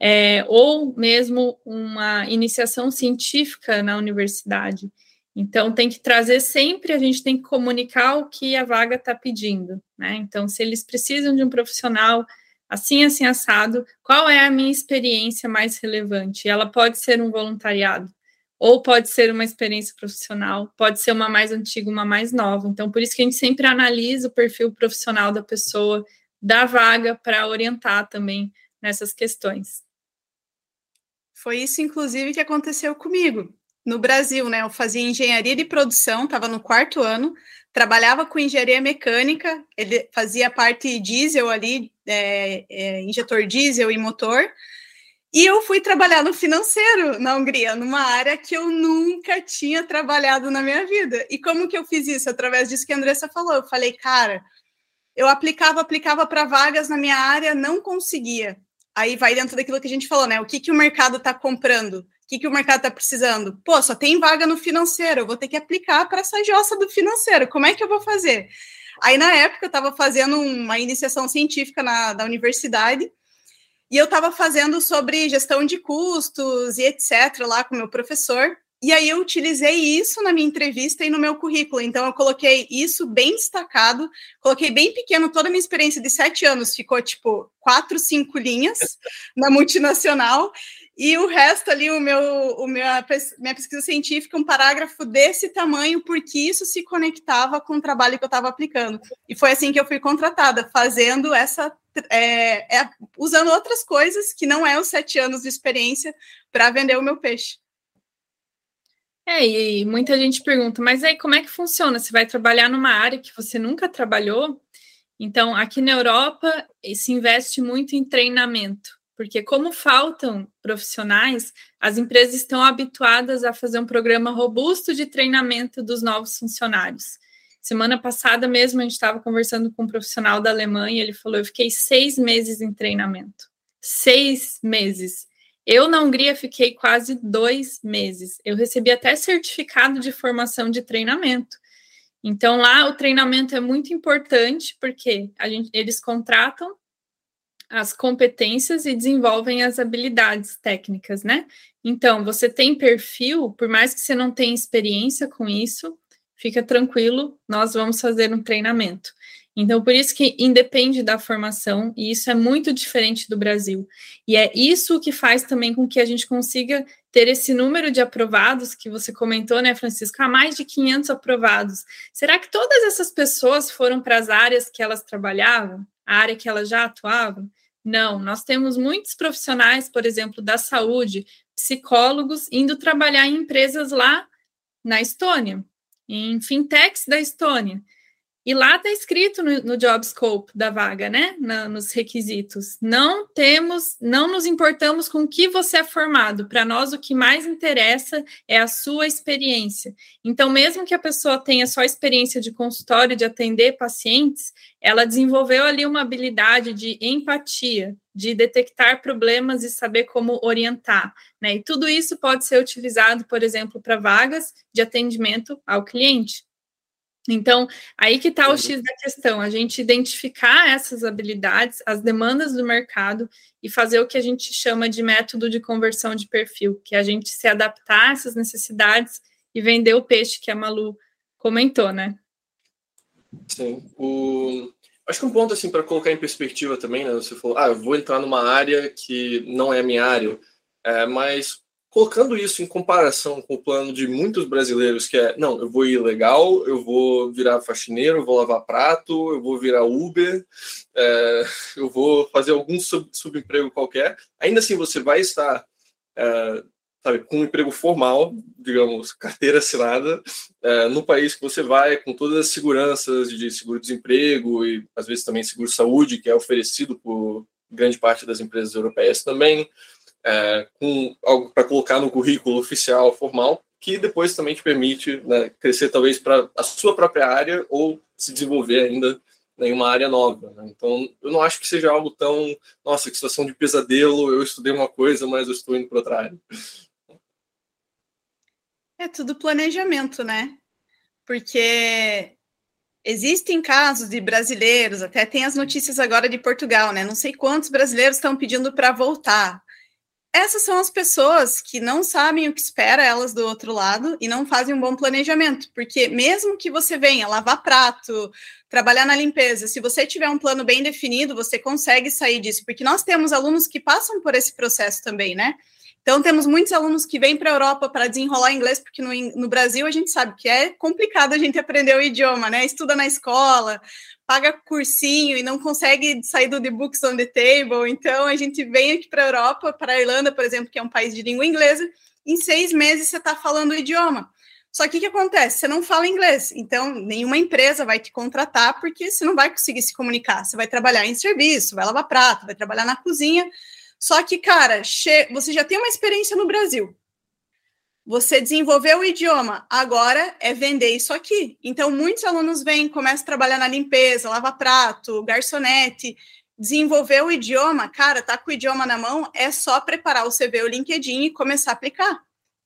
é, ou mesmo uma iniciação científica na universidade. Então, tem que trazer sempre, a gente tem que comunicar o que a vaga está pedindo, né? Então, se eles precisam de um profissional assim, assim, assado, qual é a minha experiência mais relevante? Ela pode ser um voluntariado, ou pode ser uma experiência profissional, pode ser uma mais antiga, uma mais nova. Então, por isso que a gente sempre analisa o perfil profissional da pessoa, da vaga, para orientar também nessas questões. Foi isso, inclusive, que aconteceu comigo no Brasil, né? Eu fazia engenharia de produção, estava no quarto ano, trabalhava com engenharia mecânica, ele fazia parte diesel ali, é, é, injetor diesel e motor. E eu fui trabalhar no financeiro na Hungria, numa área que eu nunca tinha trabalhado na minha vida. E como que eu fiz isso? Através disso que a Andressa falou. Eu falei, cara, eu aplicava, aplicava para vagas na minha área, não conseguia. Aí vai dentro daquilo que a gente falou, né? O que, que o mercado está comprando? que, que o mercado está precisando? Pô, só tem vaga no financeiro, eu vou ter que aplicar para essa jossa do financeiro. Como é que eu vou fazer? Aí, na época, eu estava fazendo uma iniciação científica na, da universidade e eu estava fazendo sobre gestão de custos e etc. lá com o meu professor. E aí eu utilizei isso na minha entrevista e no meu currículo. Então eu coloquei isso bem destacado, coloquei bem pequeno toda a minha experiência de sete anos, ficou tipo quatro, cinco linhas na multinacional. E o resto ali, o meu, o minha, minha pesquisa científica, um parágrafo desse tamanho, porque isso se conectava com o trabalho que eu estava aplicando. E foi assim que eu fui contratada, fazendo essa. É, é, usando outras coisas que não é os sete anos de experiência para vender o meu peixe. É, e muita gente pergunta, mas aí como é que funciona? Você vai trabalhar numa área que você nunca trabalhou? Então, aqui na Europa, se investe muito em treinamento, porque como faltam profissionais, as empresas estão habituadas a fazer um programa robusto de treinamento dos novos funcionários. Semana passada mesmo, a gente estava conversando com um profissional da Alemanha, ele falou, eu fiquei seis meses em treinamento. Seis meses. Eu, na Hungria, fiquei quase dois meses. Eu recebi até certificado de formação de treinamento. Então, lá o treinamento é muito importante, porque a gente, eles contratam as competências e desenvolvem as habilidades técnicas, né? Então, você tem perfil, por mais que você não tenha experiência com isso, fica tranquilo, nós vamos fazer um treinamento. Então, por isso que independe da formação, e isso é muito diferente do Brasil. E é isso que faz também com que a gente consiga ter esse número de aprovados que você comentou, né, Francisco? Há mais de 500 aprovados. Será que todas essas pessoas foram para as áreas que elas trabalhavam, a área que elas já atuavam? Não, nós temos muitos profissionais, por exemplo, da saúde, psicólogos, indo trabalhar em empresas lá na Estônia, em fintechs da Estônia. E lá está escrito no, no, job scope da vaga, né? Na, nos requisitos. Não temos, não nos importamos com o que você é formado. Para nós, o que mais interessa é a sua experiência. Então, mesmo que a pessoa tenha só experiência de consultório, de atender pacientes, ela desenvolveu ali uma habilidade de empatia, de detectar problemas e saber como orientar. Né? E tudo isso pode ser utilizado, por exemplo, para vagas de atendimento ao cliente. Então, aí que está o X da questão, a gente identificar essas habilidades, as demandas do mercado e fazer o que a gente chama de método de conversão de perfil, que é a gente se adaptar a essas necessidades e vender o peixe que a Malu comentou, né? Sim. O... Acho que um ponto assim para colocar em perspectiva também, né? Você falou, ah, eu vou entrar numa área que não é a minha área, é, mas colocando isso em comparação com o plano de muitos brasileiros, que é, não, eu vou ir legal, eu vou virar faxineiro, eu vou lavar prato, eu vou virar Uber, é, eu vou fazer algum sub, subemprego qualquer, ainda assim você vai estar é, sabe, com um emprego formal, digamos, carteira assinada, é, no país que você vai, com todas as seguranças de seguro-desemprego e às vezes também seguro-saúde, que é oferecido por grande parte das empresas europeias também, é, com algo para colocar no currículo oficial, formal, que depois também te permite né, crescer talvez para a sua própria área ou se desenvolver ainda em uma área nova. Né? Então, eu não acho que seja algo tão, nossa, que situação de pesadelo, eu estudei uma coisa, mas eu estou indo para outra área. É tudo planejamento, né? Porque existem casos de brasileiros, até tem as notícias agora de Portugal, né? Não sei quantos brasileiros estão pedindo para voltar essas são as pessoas que não sabem o que espera elas do outro lado e não fazem um bom planejamento, porque mesmo que você venha lavar prato, trabalhar na limpeza, se você tiver um plano bem definido, você consegue sair disso, porque nós temos alunos que passam por esse processo também, né? Então, temos muitos alunos que vêm para a Europa para desenrolar inglês, porque no, no, Brasil a gente sabe que é complicado a gente aprender o idioma, né? Estuda na escola, paga cursinho e não consegue sair do The Books on the Table. Então, a gente vem aqui para a Europa, para a Irlanda, por exemplo, que é um país de língua inglesa, em seis meses você está falando o idioma. Só que o que acontece? Você não fala inglês, então nenhuma empresa vai te contratar porque você não vai conseguir se comunicar. Você vai trabalhar em serviço, vai lavar prato, vai trabalhar na cozinha. Só que, cara, você já tem uma experiência no Brasil. Você desenvolveu o idioma, agora é vender isso aqui. Então, muitos alunos vêm, começam a trabalhar na limpeza, lava prato, garçonete, desenvolver o idioma, cara, tá com o idioma na mão, é só preparar o CV, o LinkedIn e começar a aplicar.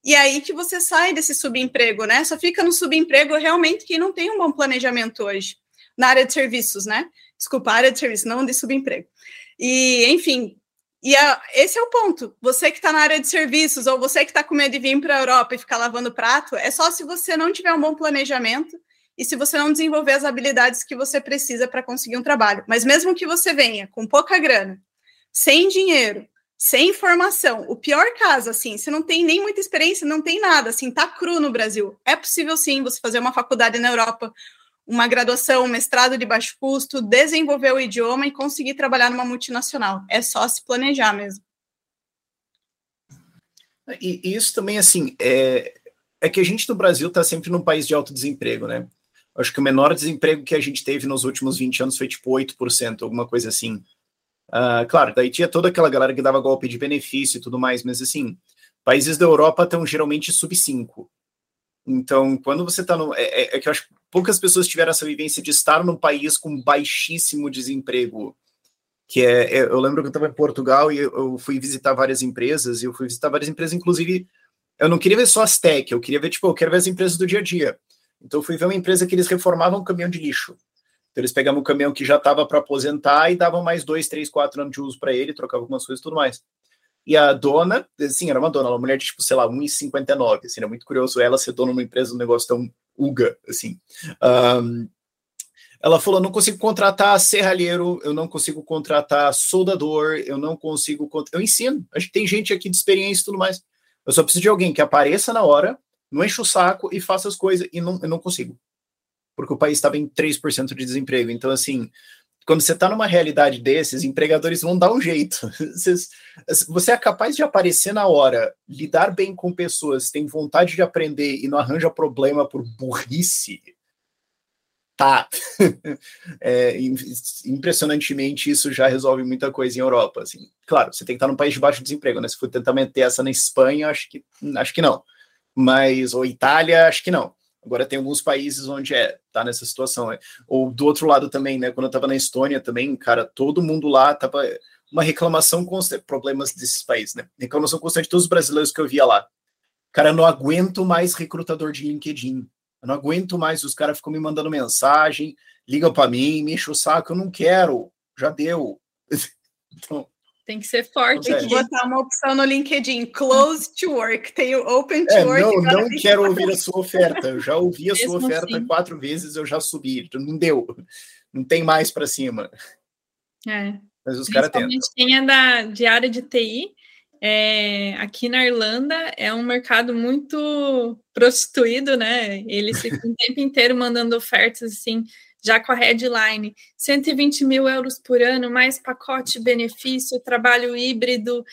E aí que você sai desse subemprego, né? Só fica no subemprego realmente quem não tem um bom planejamento hoje, na área de serviços, né? Desculpa, área de serviços, não de subemprego. E, enfim, e a, esse é o ponto. Você que está na área de serviços, ou você que está com medo de vir para a Europa e ficar lavando prato, é só se você não tiver um bom planejamento e se você não desenvolver as habilidades que você precisa para conseguir um trabalho. Mas mesmo que você venha com pouca grana, sem dinheiro, sem formação, o pior caso, assim, você não tem nem muita experiência, não tem nada, assim, tá cru no Brasil. É possível sim você fazer uma faculdade na Europa uma graduação, um mestrado de baixo custo, desenvolver o idioma e conseguir trabalhar numa multinacional. É só se planejar mesmo. E, isso também, assim, é, é que a gente no Brasil está sempre num país de alto desemprego, né? Acho que o menor desemprego que a gente teve nos últimos 20 anos foi tipo 8%, alguma coisa assim. Uh, claro, daí tinha toda aquela galera que dava golpe de benefício e tudo mais, mas assim, países da Europa estão geralmente sub 5. Então, quando você está no. É, é, é, que eu acho que poucas pessoas tiveram essa vivência de estar num país com baixíssimo desemprego. Que é. é eu lembro que eu estava em Portugal e eu, fui visitar várias empresas, e eu fui visitar várias empresas, inclusive. Eu não queria ver só as tech, eu queria ver, tipo, eu quero ver as empresas do dia a dia. Então, eu fui ver uma empresa que eles reformavam um caminhão de lixo. Então, eles pegavam um caminhão que já estava para aposentar e davam mais dois, três, quatro anos de uso para ele, trocavam algumas coisas e tudo mais. E a dona, assim, era uma dona, uma mulher de, tipo, sei lá, 1,59, assim, era muito curioso ela ser dona de uma empresa, um negócio tão uga, assim. Um, ela falou, não consigo contratar serralheiro, eu não consigo contratar soldador, eu não consigo... Eu ensino, a gente tem gente aqui de experiência e tudo mais. Eu só preciso de alguém que apareça na hora, não enche o saco e faça as coisas, e não, eu não consigo porque o país estava em 3% de desemprego. Então, assim, quando você está numa realidade desses, empregadores vão dar um jeito. Você é capaz de aparecer na hora, lidar bem com pessoas, tem vontade de aprender e não arranja problema por burrice. Tá. É, impressionantemente, isso já resolve muita coisa em Europa. Assim. Claro, você tem que estar num país de baixo desemprego, né? Se for tentar meter essa na Espanha, acho que, acho que não. Mas, ou Itália, acho que não. Agora tem alguns países onde é, tá nessa situação. Né? Ou do outro lado também, né? Quando eu tava na Estônia também, cara, todo mundo lá tava uma reclamação constante, problemas desses países, né? Reclamação constante de todos os brasileiros que eu via lá. Cara, eu não aguento mais recrutador de LinkedIn. Eu não aguento mais, os caras ficam me mandando mensagem, ligam para mim, me enchem o saco, eu não quero, já deu. então, tem que ser forte. Tem que botar uma opção no LinkedIn, close to work, tem o open to é, work. Não, não quero ouvir a sua oferta. Eu já ouvi a sua oferta assim. quatro vezes, eu já subi. Não deu. Não tem mais para cima. É. Mas os caras tentam. tem a da, de área de TI. É, aqui na Irlanda é um mercado muito prostituído, né? Eles ficam o tempo inteiro mandando ofertas assim já com a headline 120 mil euros por ano, mais pacote benefício, trabalho híbrido,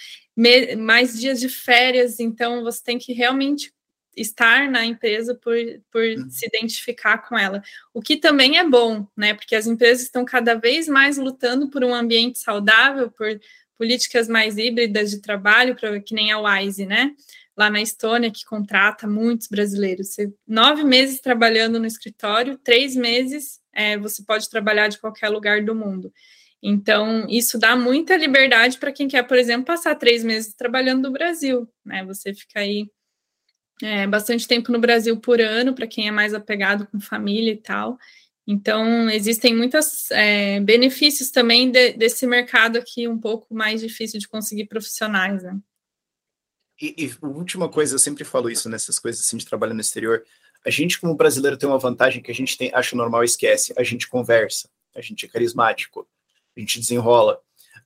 mais dias de férias, então você tem que realmente estar na empresa por, por uhum. se identificar com ela. O que também é bom, né? Porque as empresas estão cada vez mais lutando por um ambiente saudável, por políticas mais híbridas de trabalho, pra, que nem a Wise, né? Lá na Estônia, que contrata muitos brasileiros. Você, nove meses trabalhando no escritório, três meses é, você pode trabalhar de qualquer lugar do mundo. Então, isso dá muita liberdade para quem quer, por exemplo, passar três meses trabalhando no Brasil, né? Você fica aí é, bastante tempo no Brasil por ano, para quem é mais apegado com família e tal. Então, existem muitos é, benefícios também de, desse mercado aqui um pouco mais difícil de conseguir profissionais, né? E, e última coisa, eu sempre falo isso nessas coisas assim de trabalho no exterior, a gente, como brasileiro, tem uma vantagem que a gente tem, acha normal esquece. A gente conversa, a gente é carismático, a gente desenrola.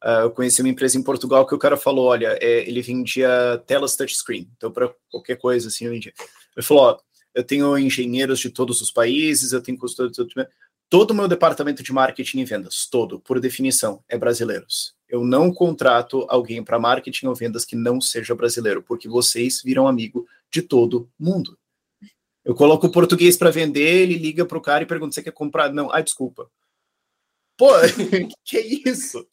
Uh, eu conheci uma empresa em Portugal que o cara falou: olha, é, ele vendia telas touchscreen, então para qualquer coisa assim, eu vendia. Ele falou: ó, eu tenho engenheiros de todos os países, eu tenho consultor de todo, todo o meu departamento de marketing e vendas, todo, por definição, é brasileiros. Eu não contrato alguém para marketing ou vendas que não seja brasileiro, porque vocês viram amigo de todo mundo. Eu coloco o português para vender, ele liga para o cara e pergunta: você quer comprar? Não, ah, desculpa. Pô, que é isso?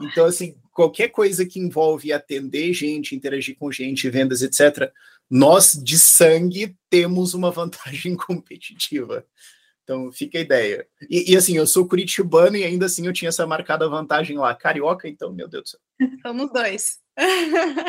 Então, assim, qualquer coisa que envolve atender gente, interagir com gente, vendas, etc., nós de sangue temos uma vantagem competitiva. Então, fica a ideia. E, e, assim, eu sou curitibano e ainda assim eu tinha essa marcada vantagem lá. Carioca, então, meu Deus do céu. Somos dois.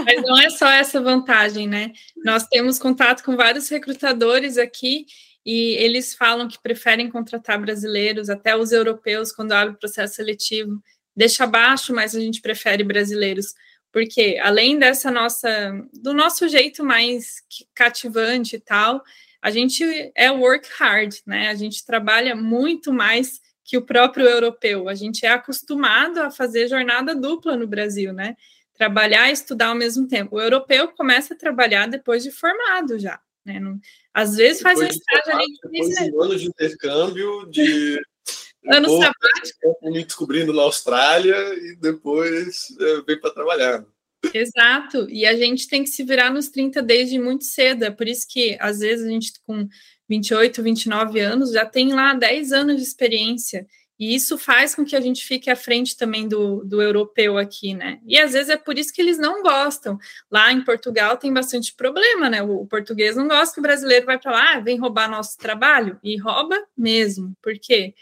Mas não é só essa vantagem, né? Nós temos contato com vários recrutadores aqui e eles falam que preferem contratar brasileiros, até os europeus, quando abre o processo seletivo, deixa abaixo, mas a gente prefere brasileiros. Porque além dessa nossa, do nosso jeito mais cativante e tal, a gente é work hard, né? A gente trabalha muito mais que o próprio europeu. A gente é acostumado a fazer jornada dupla no Brasil, né? Trabalhar e estudar ao mesmo tempo. O europeu começa a trabalhar depois de formado já. Né? Não, às vezes depois faz um estágio ali. Depois de um ano de intercâmbio, de. ano sabático. Me descobrindo na Austrália e depois é, vem para trabalhar. Exato, e a gente tem que se virar nos 30 desde muito cedo, é por isso que às vezes a gente com 28, 29 anos já tem lá 10 anos de experiência, e isso faz com que a gente fique à frente também do, do europeu aqui, né? E às vezes é por isso que eles não gostam. Lá em Portugal tem bastante problema, né? O, o português não gosta que o brasileiro vai para lá, ah, vem roubar nosso trabalho, e rouba mesmo. Por quê?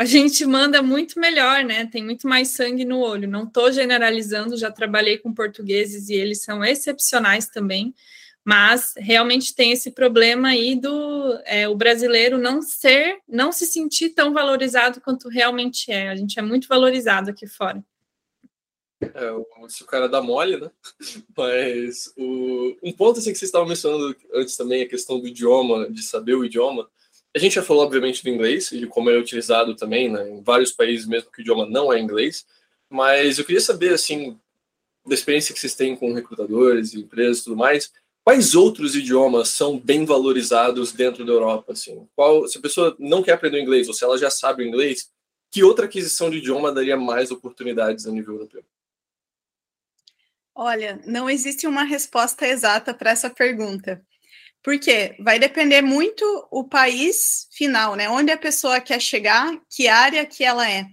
a gente manda muito melhor, né? Tem muito mais sangue no olho. Não estou generalizando, já trabalhei com portugueses e eles são excepcionais também, mas realmente tem esse problema aí do é, o brasileiro não ser, não se sentir tão valorizado quanto realmente é. A gente é muito valorizado aqui fora. É, se o cara dá mole, né? Mas o, um ponto assim que vocês estavam mencionando antes também, a questão do idioma, de saber o idioma. A gente já falou, obviamente, do inglês e de como ele é utilizado também, né, em vários países, mesmo que o idioma não é inglês. Mas eu queria saber, assim, da experiência que vocês têm com recrutadores, empresas e tudo mais, quais outros idiomas são bem valorizados dentro da Europa? Assim? Qual, se a pessoa não quer aprender inglês ou se ela já sabe o inglês, que outra aquisição de idioma daria mais oportunidades a nível europeu? Olha, não existe uma resposta exata para essa pergunta. Porque vai depender muito o país final, né? Onde a pessoa quer chegar, que área que ela é.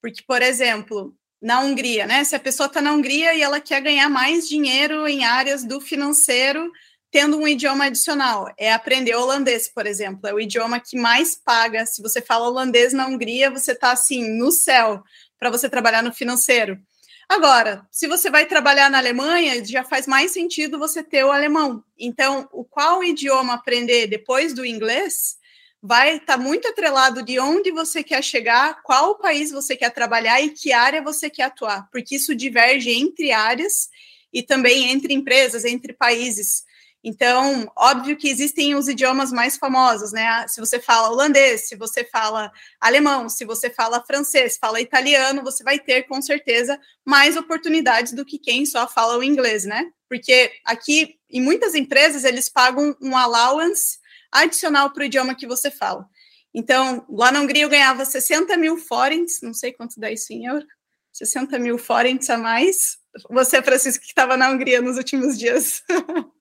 Porque, por exemplo, na Hungria, né? Se a pessoa está na Hungria e ela quer ganhar mais dinheiro em áreas do financeiro, tendo um idioma adicional, é aprender holandês, por exemplo, é o idioma que mais paga. Se você fala holandês na Hungria, você está assim no céu para você trabalhar no financeiro. Agora, se você vai trabalhar na Alemanha, já faz mais sentido você ter o alemão. Então, o qual idioma aprender depois do inglês vai estar tá muito atrelado de onde você quer chegar, qual país você quer trabalhar e que área você quer atuar, porque isso diverge entre áreas e também entre empresas, entre países. Então, óbvio que existem os idiomas mais famosos, né? Se você fala holandês, se você fala alemão, se você fala francês, fala italiano, você vai ter com certeza mais oportunidades do que quem só fala o inglês, né? Porque aqui, em muitas empresas, eles pagam um allowance adicional para o idioma que você fala. Então, lá na Hungria eu ganhava 60 mil forints, não sei quanto dá isso em euro, 60 mil forints a mais. Você, Francisco, que estava na Hungria nos últimos dias.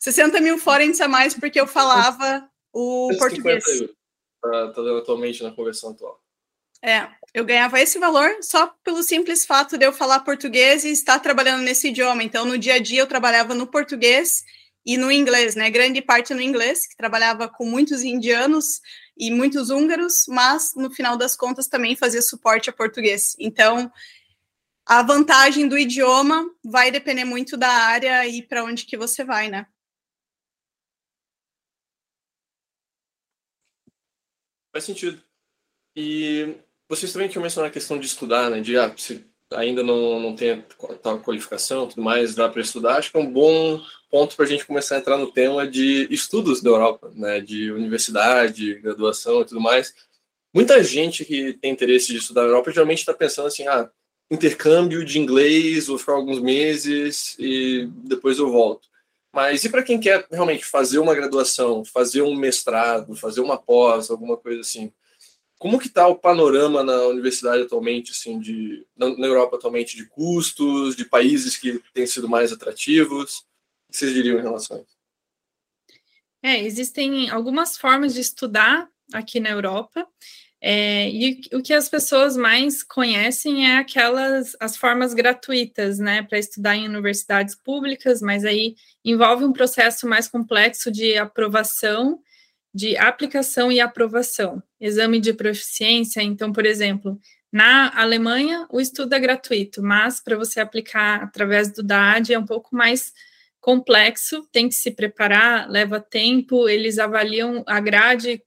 60 mil forints a mais porque eu falava o português. Está dando atualmente na conversão atual. É, eu ganhava esse valor só pelo simples fato de eu falar português e estar trabalhando nesse idioma. Então, no dia a dia, eu trabalhava no português e no inglês, né? Grande parte no inglês, que trabalhava com muitos indianos e muitos húngaros, mas no final das contas também fazia suporte a português. Então, a vantagem do idioma vai depender muito da área e para onde que você vai, né? Faz sentido. E vocês também tinham mencionado a questão de estudar, né? De ah, ainda não, não tem tal qualificação tudo mais, dá para estudar. Acho que é um bom ponto para a gente começar a entrar no tema de estudos da Europa, né? De universidade, graduação e tudo mais. Muita gente que tem interesse de estudar na Europa geralmente está pensando assim, ah, intercâmbio de inglês, vou ficar alguns meses e depois eu volto. Mas e para quem quer realmente fazer uma graduação, fazer um mestrado, fazer uma pós, alguma coisa assim? Como que está o panorama na universidade atualmente, assim, de, na, Europa atualmente, de custos, de países que têm sido mais atrativos? O que vocês diriam em relação a isso? É, existem algumas formas de estudar aqui na Europa. É, e o que as pessoas mais conhecem é aquelas as formas gratuitas, né, para estudar em universidades públicas, mas aí envolve um processo mais complexo de aprovação, de aplicação e aprovação. Exame de proficiência, então, por exemplo, na Alemanha o estudo é gratuito, mas para você aplicar através do DAD é um pouco mais complexo, tem que se preparar, leva tempo, eles avaliam a grade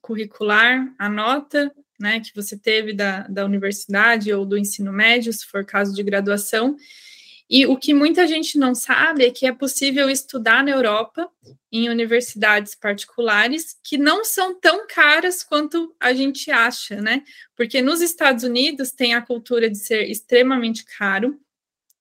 curricular, a nota né, que você teve da, da universidade ou do ensino médio, se for caso de graduação. E o que muita gente não sabe é que é possível estudar na Europa em universidades particulares que não são tão caras quanto a gente acha, né? Porque nos Estados Unidos tem a cultura de ser extremamente caro,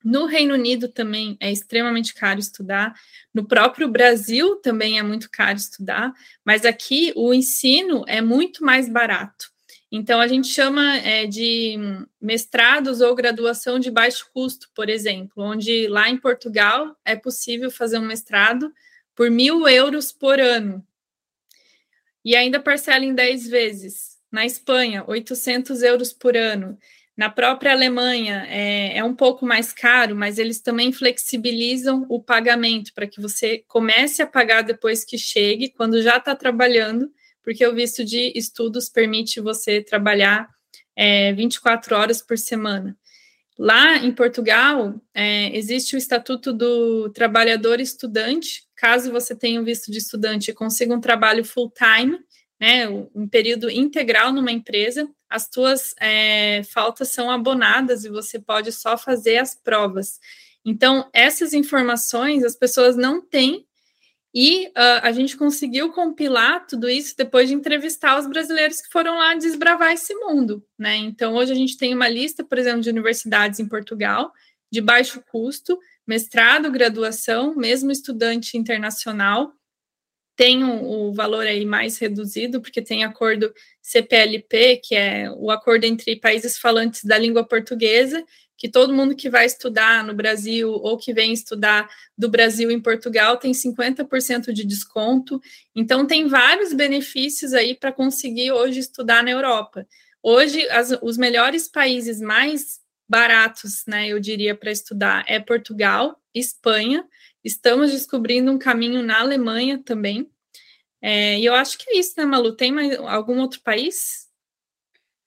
no Reino Unido também é extremamente caro estudar, no próprio Brasil também é muito caro estudar, mas aqui o ensino é muito mais barato. Então, a gente chama é, de mestrados ou graduação de baixo custo, por exemplo, onde lá em Portugal é possível fazer um mestrado por mil euros por ano. E ainda parcela em 10 vezes. Na Espanha, 800 euros por ano. Na própria Alemanha é, é, um pouco mais caro, mas eles também flexibilizam o pagamento para que você comece a pagar depois que chegue, quando já está trabalhando, porque o visto de estudos permite você trabalhar é, 24 horas por semana. Lá em Portugal, é, existe o Estatuto do Trabalhador Estudante. Caso você tenha um visto de estudante e consiga um trabalho full-time, né, um período integral numa empresa, as tuas é, faltas são abonadas e você pode só fazer as provas. Então, essas informações as pessoas não têm e uh, a gente conseguiu compilar tudo isso depois de entrevistar os brasileiros que foram lá desbravar esse mundo, né? Então, hoje a gente tem uma lista, por exemplo, de universidades em Portugal de baixo custo, mestrado, graduação, mesmo estudante internacional, tem o, o valor aí mais reduzido, porque tem acordo CPLP, que é o acordo entre países falantes da língua portuguesa, que todo mundo que vai estudar no Brasil ou que vem estudar do Brasil em Portugal tem 50% de desconto. Então, tem vários benefícios aí para conseguir hoje estudar na Europa. Hoje, as, os melhores países mais baratos, né, eu diria, para estudar é Portugal, Espanha. Estamos descobrindo um caminho na Alemanha também. É, e eu acho que é isso, né, Malu? Tem mais algum outro país?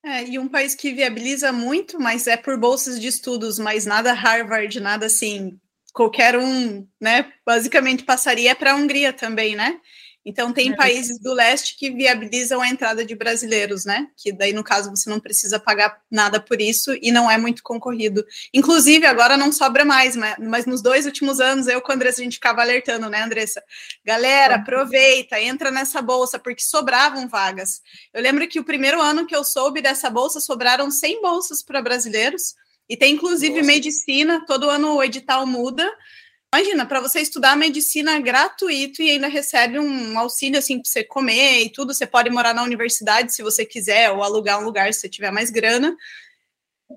É, e um país que viabiliza muito, mas é por bolsas de estudos, mas nada Harvard, nada assim, qualquer um, né? Basicamente passaria para a Hungria também, né? Então, tem é. países do leste que viabilizam a entrada de brasileiros, né? Que daí, no caso, você não precisa pagar nada por isso e não é muito concorrido. Inclusive, agora não sobra mais, mas, mas nos dois últimos anos, eu com a Andressa, a gente ficava alertando, né, Andressa? Galera, aproveita, entra nessa bolsa, porque sobravam vagas. Eu lembro que o primeiro ano que eu soube dessa bolsa, sobraram 100 bolsas para brasileiros. E tem, inclusive, Nossa. medicina, todo ano o edital muda. Imagina, para você estudar medicina gratuito e ainda recebe um auxílio assim para você comer e tudo. Você pode morar na universidade se você quiser, ou alugar um lugar se você tiver mais grana,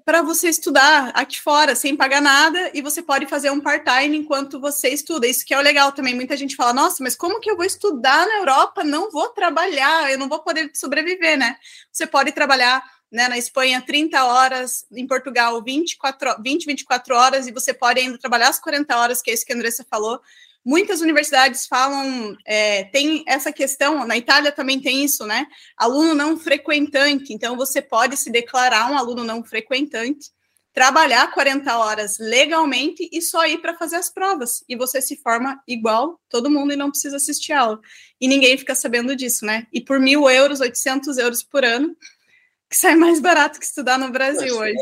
para você estudar aqui fora sem pagar nada e você pode fazer um part-time enquanto você estuda. Isso que é o legal também. Muita gente fala: nossa, mas como que eu vou estudar na Europa? Não vou trabalhar, eu não vou poder sobreviver, né? Você pode trabalhar né, na Espanha 30 horas, em Portugal 24, 20, 24 horas, e você pode ainda trabalhar as 40 horas, que é isso que a Andressa falou. Muitas universidades falam, é, tem essa questão, na Itália também tem isso, né? Aluno não frequentante, então você pode se declarar um aluno não frequentante, trabalhar 40 horas legalmente e só ir para fazer as provas. E você se forma igual todo mundo e não precisa assistir aula. E ninguém fica sabendo disso, né? E por mil euros, 800 euros por ano, que sai mais barato que estudar no Brasil hoje.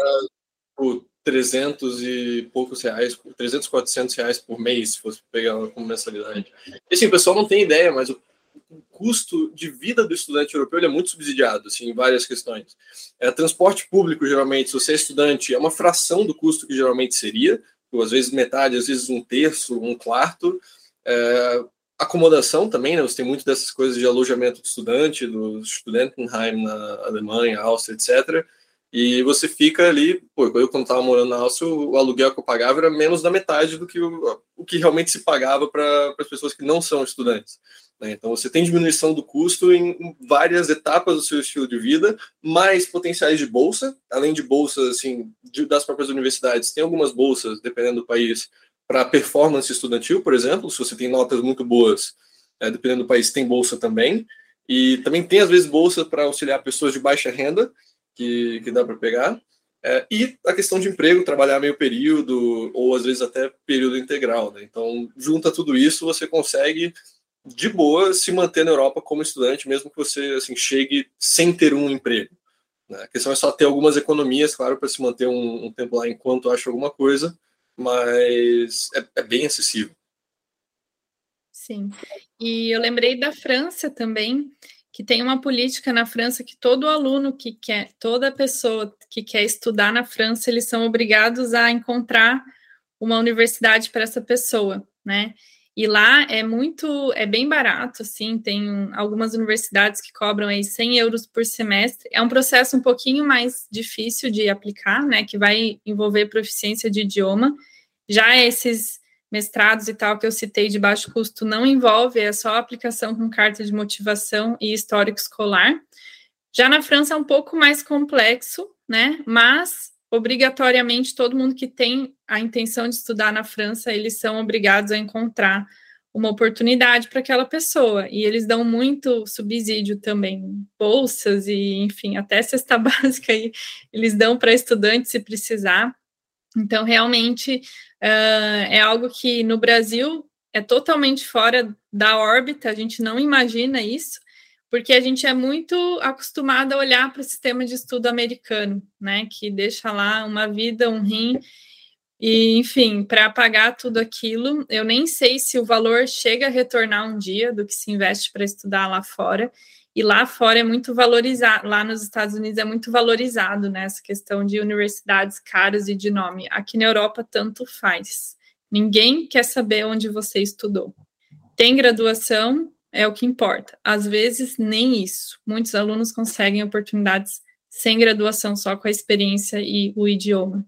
Por 300 e poucos reais, 300, 400 reais por mês, se fosse pegar ela como mensalidade. E assim, o pessoal não tem ideia, mas o, o custo de vida do estudante europeu é muito subsidiado, assim, em várias questões. É, transporte público, geralmente, se você é estudante, é uma fração do custo que geralmente seria, ou às vezes metade, às vezes um terço, um quarto. É, acomodação também, né? Você tem muito dessas coisas de alojamento de estudante, do Studentenheim na Alemanha, Áustria, etc. E você fica ali, pô, eu quando estava morando na Áustria, o aluguel que eu pagava era menos da metade do que o, o que realmente se pagava para as pessoas que não são estudantes. Né? Então você tem diminuição do custo em várias etapas do seu estilo de vida, mais potenciais de bolsa, além de bolsas assim de, das próprias universidades, tem algumas bolsas, dependendo do país, para performance estudantil, por exemplo, se você tem notas muito boas, é, dependendo do país, tem bolsa também. E também tem, às vezes, bolsa para auxiliar pessoas de baixa renda, que, que dá para pegar. É, e a questão de emprego, trabalhar meio período, ou às vezes até período integral. Né? Então, junta tudo isso, você consegue, de boa, se manter na Europa como estudante, mesmo que você assim, chegue sem ter um emprego. Né? A questão é só ter algumas economias, claro, para se manter um, um tempo lá enquanto acha alguma coisa, mas é, é bem acessível. Sim. E eu lembrei da França também, que tem uma política na França que todo aluno que quer, toda pessoa que quer estudar na França, eles são obrigados a encontrar uma universidade para essa pessoa, né? E lá é muito, é bem barato, assim, tem algumas universidades que cobram aí 100 euros por semestre. É um processo um pouquinho mais difícil de aplicar, né, que vai envolver proficiência de idioma. Já esses mestrados e tal que eu citei de baixo custo não envolve, é só aplicação com carta de motivação e histórico escolar. Já na França é um pouco mais complexo, né, mas obrigatoriamente todo mundo que tem a intenção de estudar na França, eles são obrigados a encontrar uma oportunidade para aquela pessoa. E eles dão muito subsídio também, bolsas e, enfim, até cesta básica aí, eles dão para estudantes se precisar. Então, realmente, uh, é algo que no Brasil é totalmente fora da órbita, a gente não imagina isso, porque a gente é muito acostumado a olhar para o sistema de estudo americano, né, que deixa lá uma vida, um rim, e enfim, para pagar tudo aquilo, eu nem sei se o valor chega a retornar um dia do que se investe para estudar lá fora. E lá fora é muito valorizado, lá nos Estados Unidos é muito valorizado né, essa questão de universidades caras e de nome. Aqui na Europa, tanto faz. Ninguém quer saber onde você estudou. Tem graduação, é o que importa. Às vezes, nem isso. Muitos alunos conseguem oportunidades sem graduação, só com a experiência e o idioma.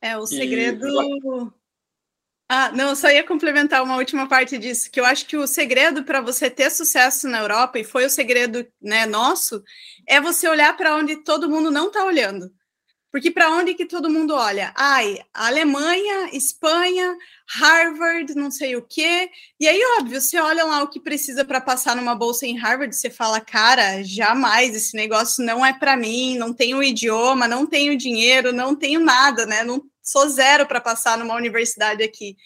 É, o segredo. E... Ah, não, só ia complementar uma última parte disso, que eu acho que o segredo para você ter sucesso na Europa, e foi o segredo né, nosso, é você olhar para onde todo mundo não está olhando. Porque para onde que todo mundo olha? Ai, Alemanha, Espanha, Harvard, não sei o quê. E aí, óbvio, você olha lá o que precisa para passar numa bolsa em Harvard, você fala, cara, jamais, esse negócio não é para mim, não tenho idioma, não tenho dinheiro, não tenho nada, né? Não sou zero para passar numa universidade aqui.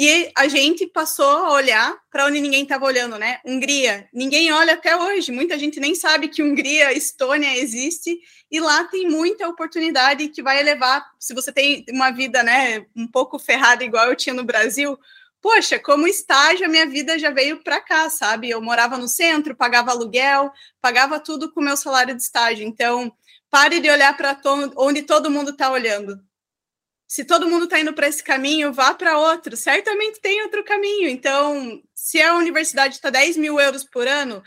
E a gente passou a olhar para onde ninguém estava olhando, né? Hungria, ninguém olha até hoje. Muita gente nem sabe que Hungria, Estônia existe e lá tem muita oportunidade que vai levar. Se você tem uma vida, né, um pouco ferrada igual eu tinha no Brasil, poxa, como estágio a minha vida já veio para cá, sabe? Eu morava no centro, pagava aluguel, pagava tudo com o meu salário de estágio. Então, pare de olhar para onde todo mundo está olhando se todo mundo está indo para esse caminho, vá para outro. Certamente tem outro caminho. Então, se a universidade está 10 mil euros por ano,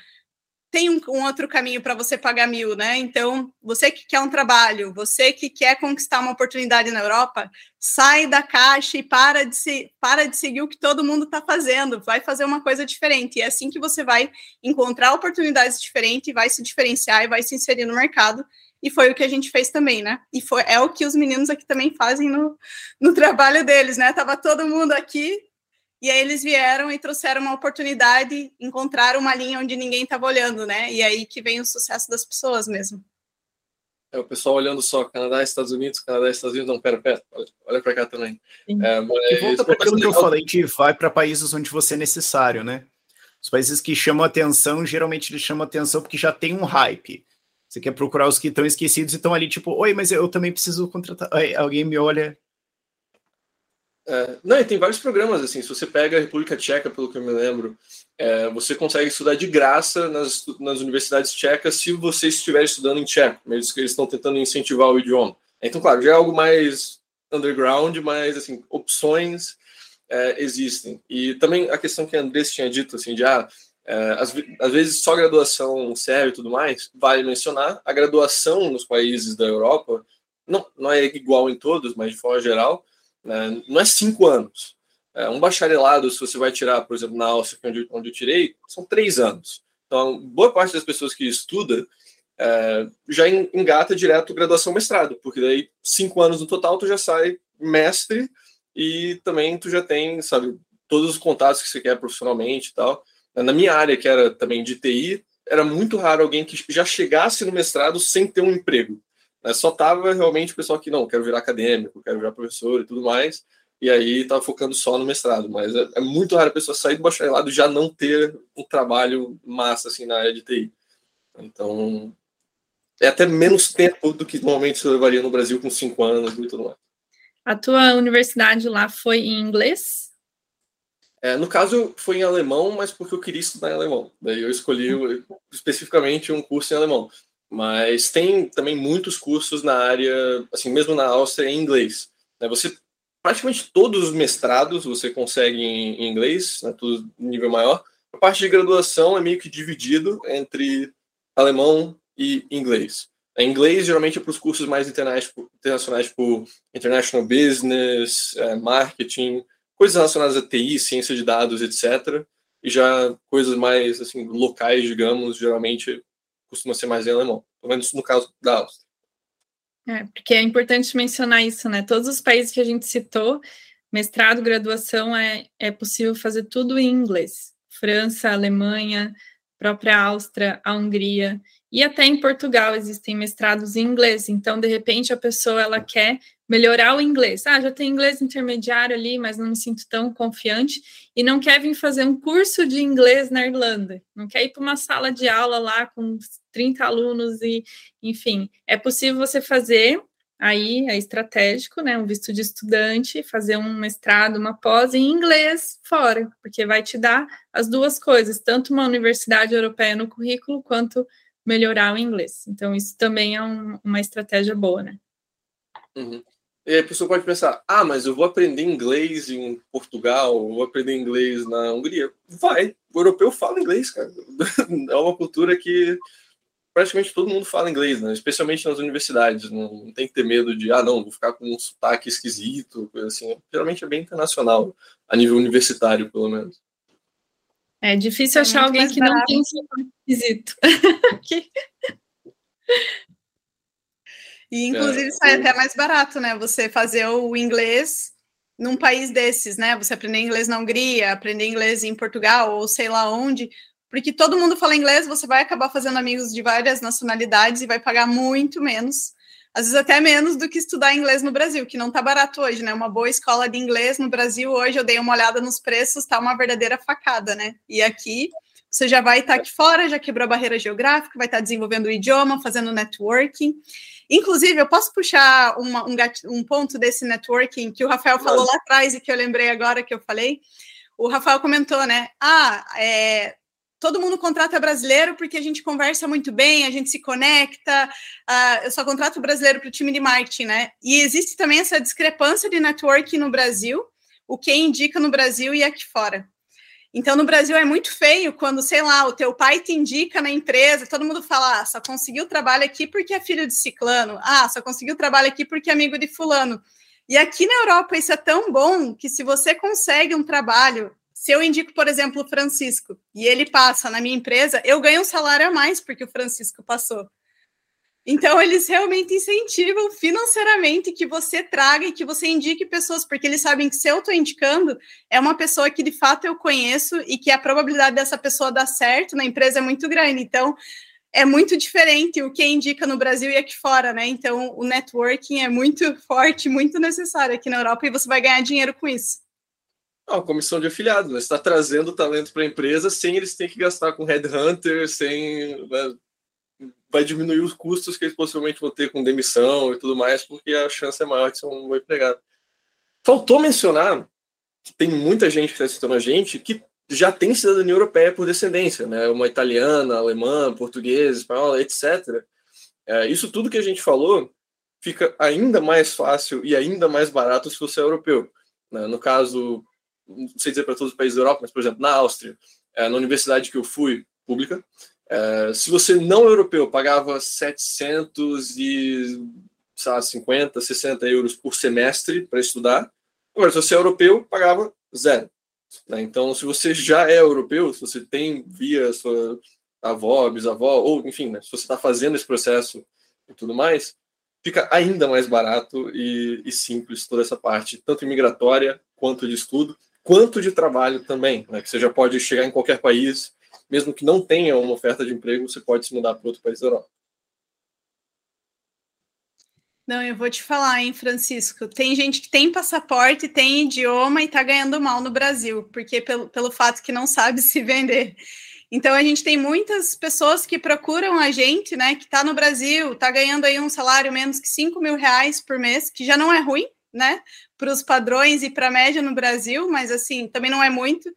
tem um, um outro caminho para você pagar mil, né? Então, você que quer um trabalho, você que quer conquistar uma oportunidade na Europa, sai da caixa e para de, se, para de seguir o que todo mundo está fazendo. Vai fazer uma coisa diferente. E é assim que você vai encontrar oportunidades diferentes, vai se diferenciar e vai se inserir no mercado e foi o que a gente fez também, né? E foi, é o que os meninos aqui também fazem no, no trabalho deles, né? Tava todo mundo aqui, e aí eles vieram e trouxeram uma oportunidade, encontraram uma linha onde ninguém estava olhando, né? E aí que vem o sucesso das pessoas mesmo. É, o pessoal olhando só Canadá, Estados Unidos, Canadá, Estados Unidos, não, pera, pera, olha, olha para cá também. É, mas, e volta para aquilo que eu falei, a gente vai para países onde você é necessário, né? Os países que chamam atenção, geralmente eles chamam atenção porque já tem um hype. Você quer procurar os que estão esquecidos e estão ali, tipo, oi, mas eu também preciso contratar. Aí, alguém me olha. É, não, e tem vários programas, assim, se você pega a República Tcheca, pelo que eu me lembro, é, você consegue estudar de graça nas, nas universidades tchecas se você estiver estudando em tcheco, mesmo que eles estão tentando incentivar o idioma. Então, claro, já é algo mais underground, mas, assim, opções é, existem. E também a questão que a Andrés tinha dito, assim, de, ah, é, às, às, vezes só graduação serve e tudo mais, vale mencionar, a graduação nos países da Europa não, não é igual em todos, mas de forma geral, né, não é cinco anos. É, um bacharelado, se você vai tirar, por exemplo, na Áustria, é onde, onde eu tirei, são três anos. Então, boa parte das pessoas que estuda é, já engata direto graduação mestrado, porque daí cinco anos no total tu já sai mestre e também tu já tem, sabe, todos os contatos que você quer profissionalmente e tal. Na minha área, que era também de TI, era muito raro alguém que já chegasse no mestrado sem ter um emprego. Né? Só tava realmente o pessoal que, não, quero virar acadêmico, quero virar professor e tudo mais, e aí tava focando só no mestrado. Mas é, é muito raro a pessoa sair do bacharelado e já não ter um trabalho massa, assim, na área de TI. Então, é até menos tempo do que normalmente você levaria no Brasil com cinco anos e tudo mais. A tua universidade lá foi em inglês? É, no caso, foi em alemão, mas porque eu queria estudar em alemão. Daí eu escolhi especificamente um curso em alemão. Mas tem também muitos cursos na área, assim, mesmo na Áustria, em inglês. Né? Você praticamente todos os mestrados você consegue em, inglês, né, tudo nível maior. A parte de graduação é meio que dividido entre alemão e inglês. Em inglês, geralmente, é para os cursos mais internacionais, tipo International Business, é, Marketing, coisas relacionadas a TI, ciência de dados, etc. E já coisas mais assim locais, digamos, geralmente costuma ser mais em alemão. Pelo menos no caso da Áustria. É, porque é importante mencionar isso, né? Todos os países que a gente citou, mestrado, graduação, é, é possível fazer tudo em inglês. França, Alemanha, própria Áustria, a Hungria e até em Portugal existem mestrados em inglês. Então, de repente, a pessoa ela quer melhorar o inglês. Ah, já tem inglês intermediário ali, mas não me sinto tão confiante e não quer vir fazer um curso de inglês na Irlanda. Não quer ir para uma sala de aula lá com 30 alunos e, enfim, é possível você fazer aí é estratégico, né, um visto de estudante, fazer um mestrado, uma pós em inglês fora, porque vai te dar as duas coisas, tanto uma universidade europeia no currículo quanto melhorar o inglês. Então, isso também é um, uma estratégia boa, né? Uhum. E a pessoa pode pensar, ah, mas eu vou aprender inglês em Portugal, vou aprender inglês na Hungria. Vai, o europeu fala inglês, cara. É uma cultura que praticamente todo mundo fala inglês, né? especialmente nas universidades. Não, não, tem que ter medo de, ah, não, vou ficar com um sotaque esquisito, coisa assim. Geralmente é bem internacional, a nível universitário, pelo menos. É difícil é achar alguém que barato. não tem um esquisito. E inclusive é, sai até mais barato, né? Você fazer o inglês num país desses, né? Você aprender inglês na Hungria, aprender inglês em Portugal ou sei lá onde, porque todo mundo fala inglês, você vai acabar fazendo amigos de várias nacionalidades e vai pagar muito menos, às vezes até menos do que estudar inglês no Brasil, que não tá barato hoje, né? Uma boa escola de inglês no Brasil hoje, eu dei uma olhada nos preços, tá uma verdadeira facada, né? E aqui você já vai estar tá aqui fora, já quebrou a barreira geográfica, vai estar tá desenvolvendo o idioma, fazendo networking. Inclusive, eu posso puxar uma, um, um, ponto desse networking que o Rafael falou lá atrás e que eu lembrei agora que eu falei. O Rafael comentou, né? Ah, é, todo mundo contrata brasileiro porque a gente conversa muito bem, a gente se conecta. Uh, eu só contrato brasileiro para o time de marketing, né? E existe também essa discrepância de networking no Brasil, o que indica no Brasil e aqui fora. Então, no Brasil é muito feio quando, sei lá, o teu pai te indica na empresa, todo mundo fala, ah, só conseguiu trabalho aqui porque é filho de ciclano, ah, só conseguiu trabalho aqui porque é amigo de fulano. E aqui na Europa isso é tão bom que se você consegue um trabalho, se eu indico, por exemplo, o Francisco, e ele passa na minha empresa, eu ganho um salário a mais porque o Francisco passou. Então, eles realmente incentivam financeiramente que você traga e que você indique pessoas, porque eles sabem que se eu estou indicando, é uma pessoa que de fato eu conheço e que a probabilidade dessa pessoa dar certo na empresa é muito grande. Então, é muito diferente o que indica no Brasil e aqui fora, né? Então, o networking é muito forte, muito necessário aqui na Europa e você vai ganhar dinheiro com isso. A comissão de afiliados, né? Está trazendo talento para a empresa sem eles terem que gastar com headhunter, sem. Né? vai diminuir os custos que eles possivelmente vão ter com demissão e tudo mais, porque a chance é maior de ser um bom empregado. Faltou mencionar que tem muita gente que está assistindo a gente que já tem cidadania europeia por descendência, né? Uma italiana, alemã, portuguesa, espanhola, etc. É, isso tudo que a gente falou fica ainda mais fácil e ainda mais barato se você é europeu. Né? No caso, não sei dizer para todos os países da Europa, mas, por exemplo, na Áustria, é, na universidade que eu fui, pública, é, se você não europeu pagava 750, 60 euros por semestre para estudar, agora se você é europeu pagava zero. Né? Então, se você já é europeu, se você tem via sua avó, bisavó, ou enfim, né, se você está fazendo esse processo e tudo mais, fica ainda mais barato e, e, simples toda essa parte, tanto imigratória quanto de estudo, quanto de trabalho também, né, que você já pode chegar em qualquer país mesmo que não tenha uma oferta de emprego, você pode se mudar para outro país da Europa. Não, eu vou te falar, hein, Francisco. Tem gente que tem passaporte, tem idioma e está ganhando mal no Brasil, porque pelo, pelo fato que não sabe se vender. Então a gente tem muitas pessoas que procuram a gente, né, que está no Brasil, está ganhando aí um salário menos que 5 mil reais por mês, que já não é ruim, né, para os padrões e para a média no Brasil, mas assim, também não é muito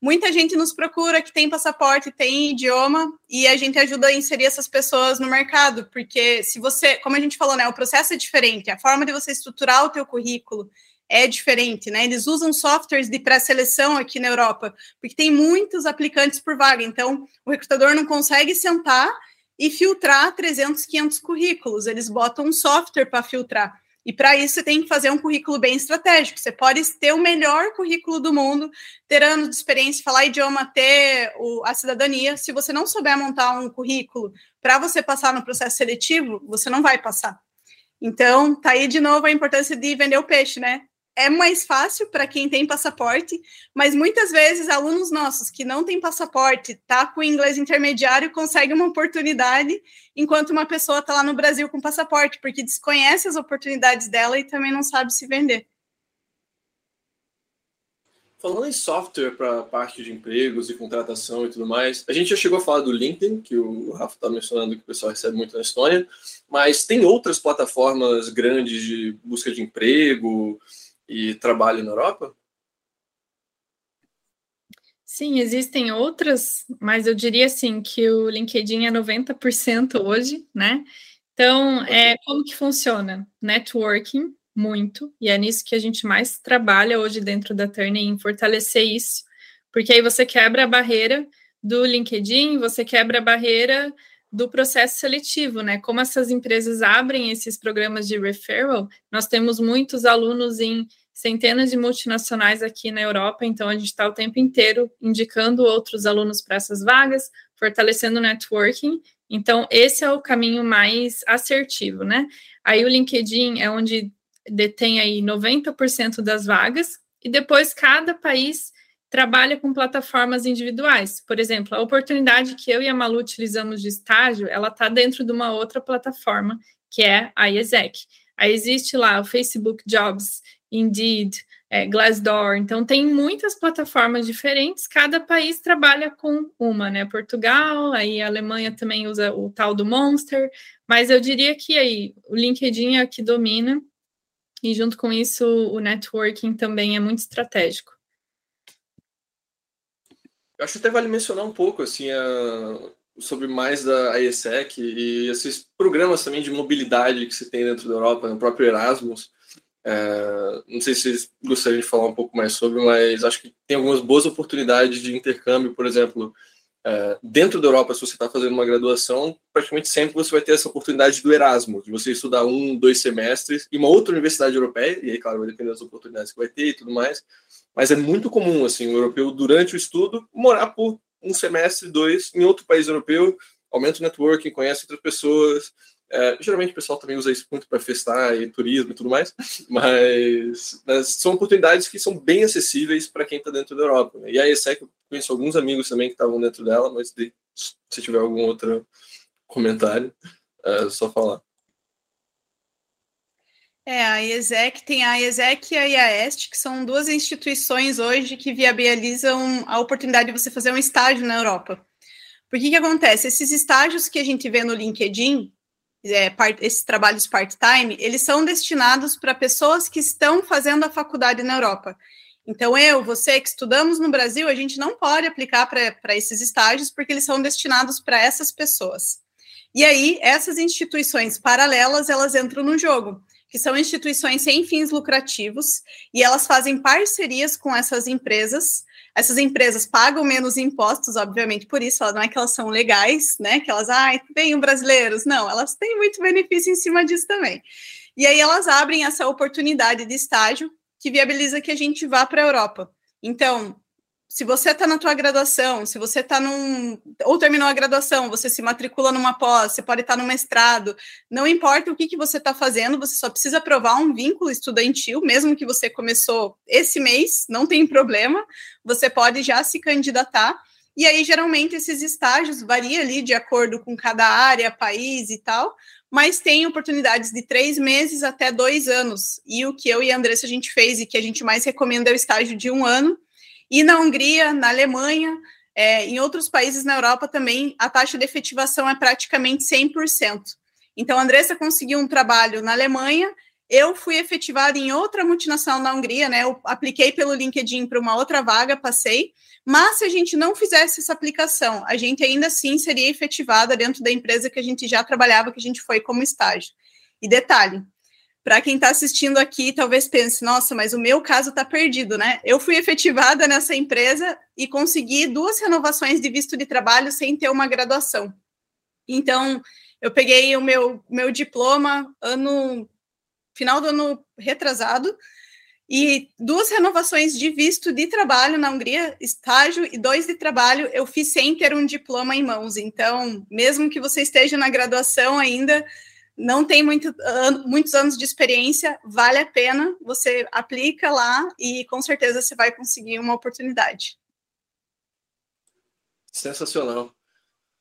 muita gente nos procura que tem passaporte, tem idioma, e a gente ajuda a inserir essas pessoas no mercado, porque se você, como a gente falou, né, o processo é diferente, a forma de você estruturar o teu currículo é diferente, né? Eles usam softwares de pré-seleção aqui na Europa, porque tem muitos aplicantes por vaga, então o recrutador não consegue sentar e filtrar 300, 500 currículos, eles botam um software para filtrar. E para isso você tem que fazer um currículo bem estratégico. Você pode ter o melhor currículo do mundo, ter anos de experiência, falar idioma, ter o, a cidadania. Se você não souber montar um currículo para você passar no processo seletivo, você não vai passar. Então, tá aí de novo a importância de vender o peixe, né? É mais fácil para quem tem passaporte, mas muitas vezes alunos nossos que não têm passaporte, tá com inglês intermediário, conseguem uma oportunidade, enquanto uma pessoa está lá no Brasil com passaporte, porque desconhece as oportunidades dela e também não sabe se vender. Falando em software para parte de empregos e contratação e tudo mais, a gente já chegou a falar do LinkedIn, que o Rafa está mencionando que o pessoal recebe muito na Estônia, mas tem outras plataformas grandes de busca de emprego, e trabalho na Europa? Sim, existem outras, mas eu diria assim que o LinkedIn é 90% hoje, né? Então, é, como que funciona? Networking, muito, e é nisso que a gente mais trabalha hoje dentro da Turner, em fortalecer isso, porque aí você quebra a barreira do LinkedIn, você quebra a barreira do processo seletivo, né? Como essas empresas abrem esses programas de referral, nós temos muitos alunos em centenas de multinacionais aqui na Europa, então a gente está o tempo inteiro indicando outros alunos para essas vagas, fortalecendo o networking. Então, esse é o caminho mais assertivo, né? Aí o LinkedIn é onde detém aí 90% das vagas, e depois cada país trabalha com plataformas individuais. Por exemplo, a oportunidade que eu e a Malu utilizamos de estágio, ela está dentro de uma outra plataforma, que é a IESEC. Aí existe lá o Facebook Jobs, Indeed, é, Glassdoor. Então, tem muitas plataformas diferentes, cada país trabalha com uma, né? Portugal, aí a Alemanha também usa o tal do Monster, mas eu diria que aí o LinkedIn é o que domina, e junto com isso o networking também é muito estratégico. Eu acho que até vale mencionar um pouco assim a, sobre mais da IESEC e esses programas também de mobilidade que se tem dentro da Europa, no próprio Erasmus. É, não sei se vocês gostariam de falar um pouco mais sobre, mas acho que tem algumas boas oportunidades de intercâmbio, por exemplo, é, dentro da Europa, se você está fazendo uma graduação, praticamente sempre você vai ter essa oportunidade do Erasmus, de você estudar um, dois semestres em uma outra universidade europeia, e aí, claro, vai depender das oportunidades que vai ter e tudo mais, mas é muito comum, assim, o europeu, durante o estudo, morar por um semestre, dois, em outro país europeu, aumenta o networking, conhece outras pessoas, é, geralmente o pessoal também usa isso muito para festar e turismo e tudo mais, mas, mas, são oportunidades que são bem acessíveis para quem está dentro da Europa. Né? E a ESEC, eu conheço alguns amigos também que estavam dentro dela, mas de, se tiver algum outro comentário, é só falar. É, a IESEC tem a IESEC e a IAEST, que são duas instituições hoje que viabilizam a oportunidade de você fazer um estágio na Europa. Por que que acontece? Esses estágios que a gente vê no LinkedIn, é, part, esses trabalhos part-time, eles são destinados para pessoas que estão fazendo a faculdade na Europa. Então, eu, você que estudamos no Brasil, a gente não pode aplicar para esses estágios, porque eles são destinados para essas pessoas. E aí, essas instituições paralelas, elas entram no jogo, que são instituições sem fins lucrativos, e elas fazem parcerias com essas empresas essas empresas pagam menos impostos, obviamente, por isso, não é que elas são legais, né? Que elas, ai, ah, brasileiros. Não, elas têm muito benefício em cima disso também. E aí elas abrem essa oportunidade de estágio que viabiliza que a gente vá para a Europa. Então, se você está na tua graduação, se você está num ou terminou a graduação, você se matricula numa pós, você pode estar tá no mestrado, não importa o que, que você está fazendo, você só precisa provar um vínculo estudantil, mesmo que você começou esse mês, não tem problema, você pode já se candidatar. E aí, geralmente, esses estágios variam ali de acordo com cada área, país e tal, mas tem oportunidades de três meses até dois anos. E o que eu e a Andressa a gente fez e que a gente mais recomenda é o estágio de um ano, e na Hungria, na Alemanha, é, em outros países na Europa também, a taxa de efetivação é praticamente 100%. Então, a Andressa conseguiu um trabalho na Alemanha, eu fui efetivada em outra multinacional na Hungria, né? Eu apliquei pelo LinkedIn para uma outra vaga, passei. Mas se a gente não fizesse essa aplicação, a gente ainda assim seria efetivada dentro da empresa que a gente já trabalhava, que a gente foi como estágio. E detalhe, para quem está assistindo aqui, talvez pense, nossa, mas o meu caso está perdido, né? Eu fui efetivada nessa empresa e consegui duas renovações de visto de trabalho sem ter uma graduação. Então, eu peguei o meu, meu diploma ano final do ano retrasado e duas renovações de visto de trabalho na Hungria, estágio e dois de trabalho, eu fiz sem ter um diploma em mãos. Então, mesmo que você esteja na graduação ainda, não tem muito, muitos anos de experiência, vale a pena, você aplica lá e com certeza você vai conseguir uma oportunidade. Sensacional.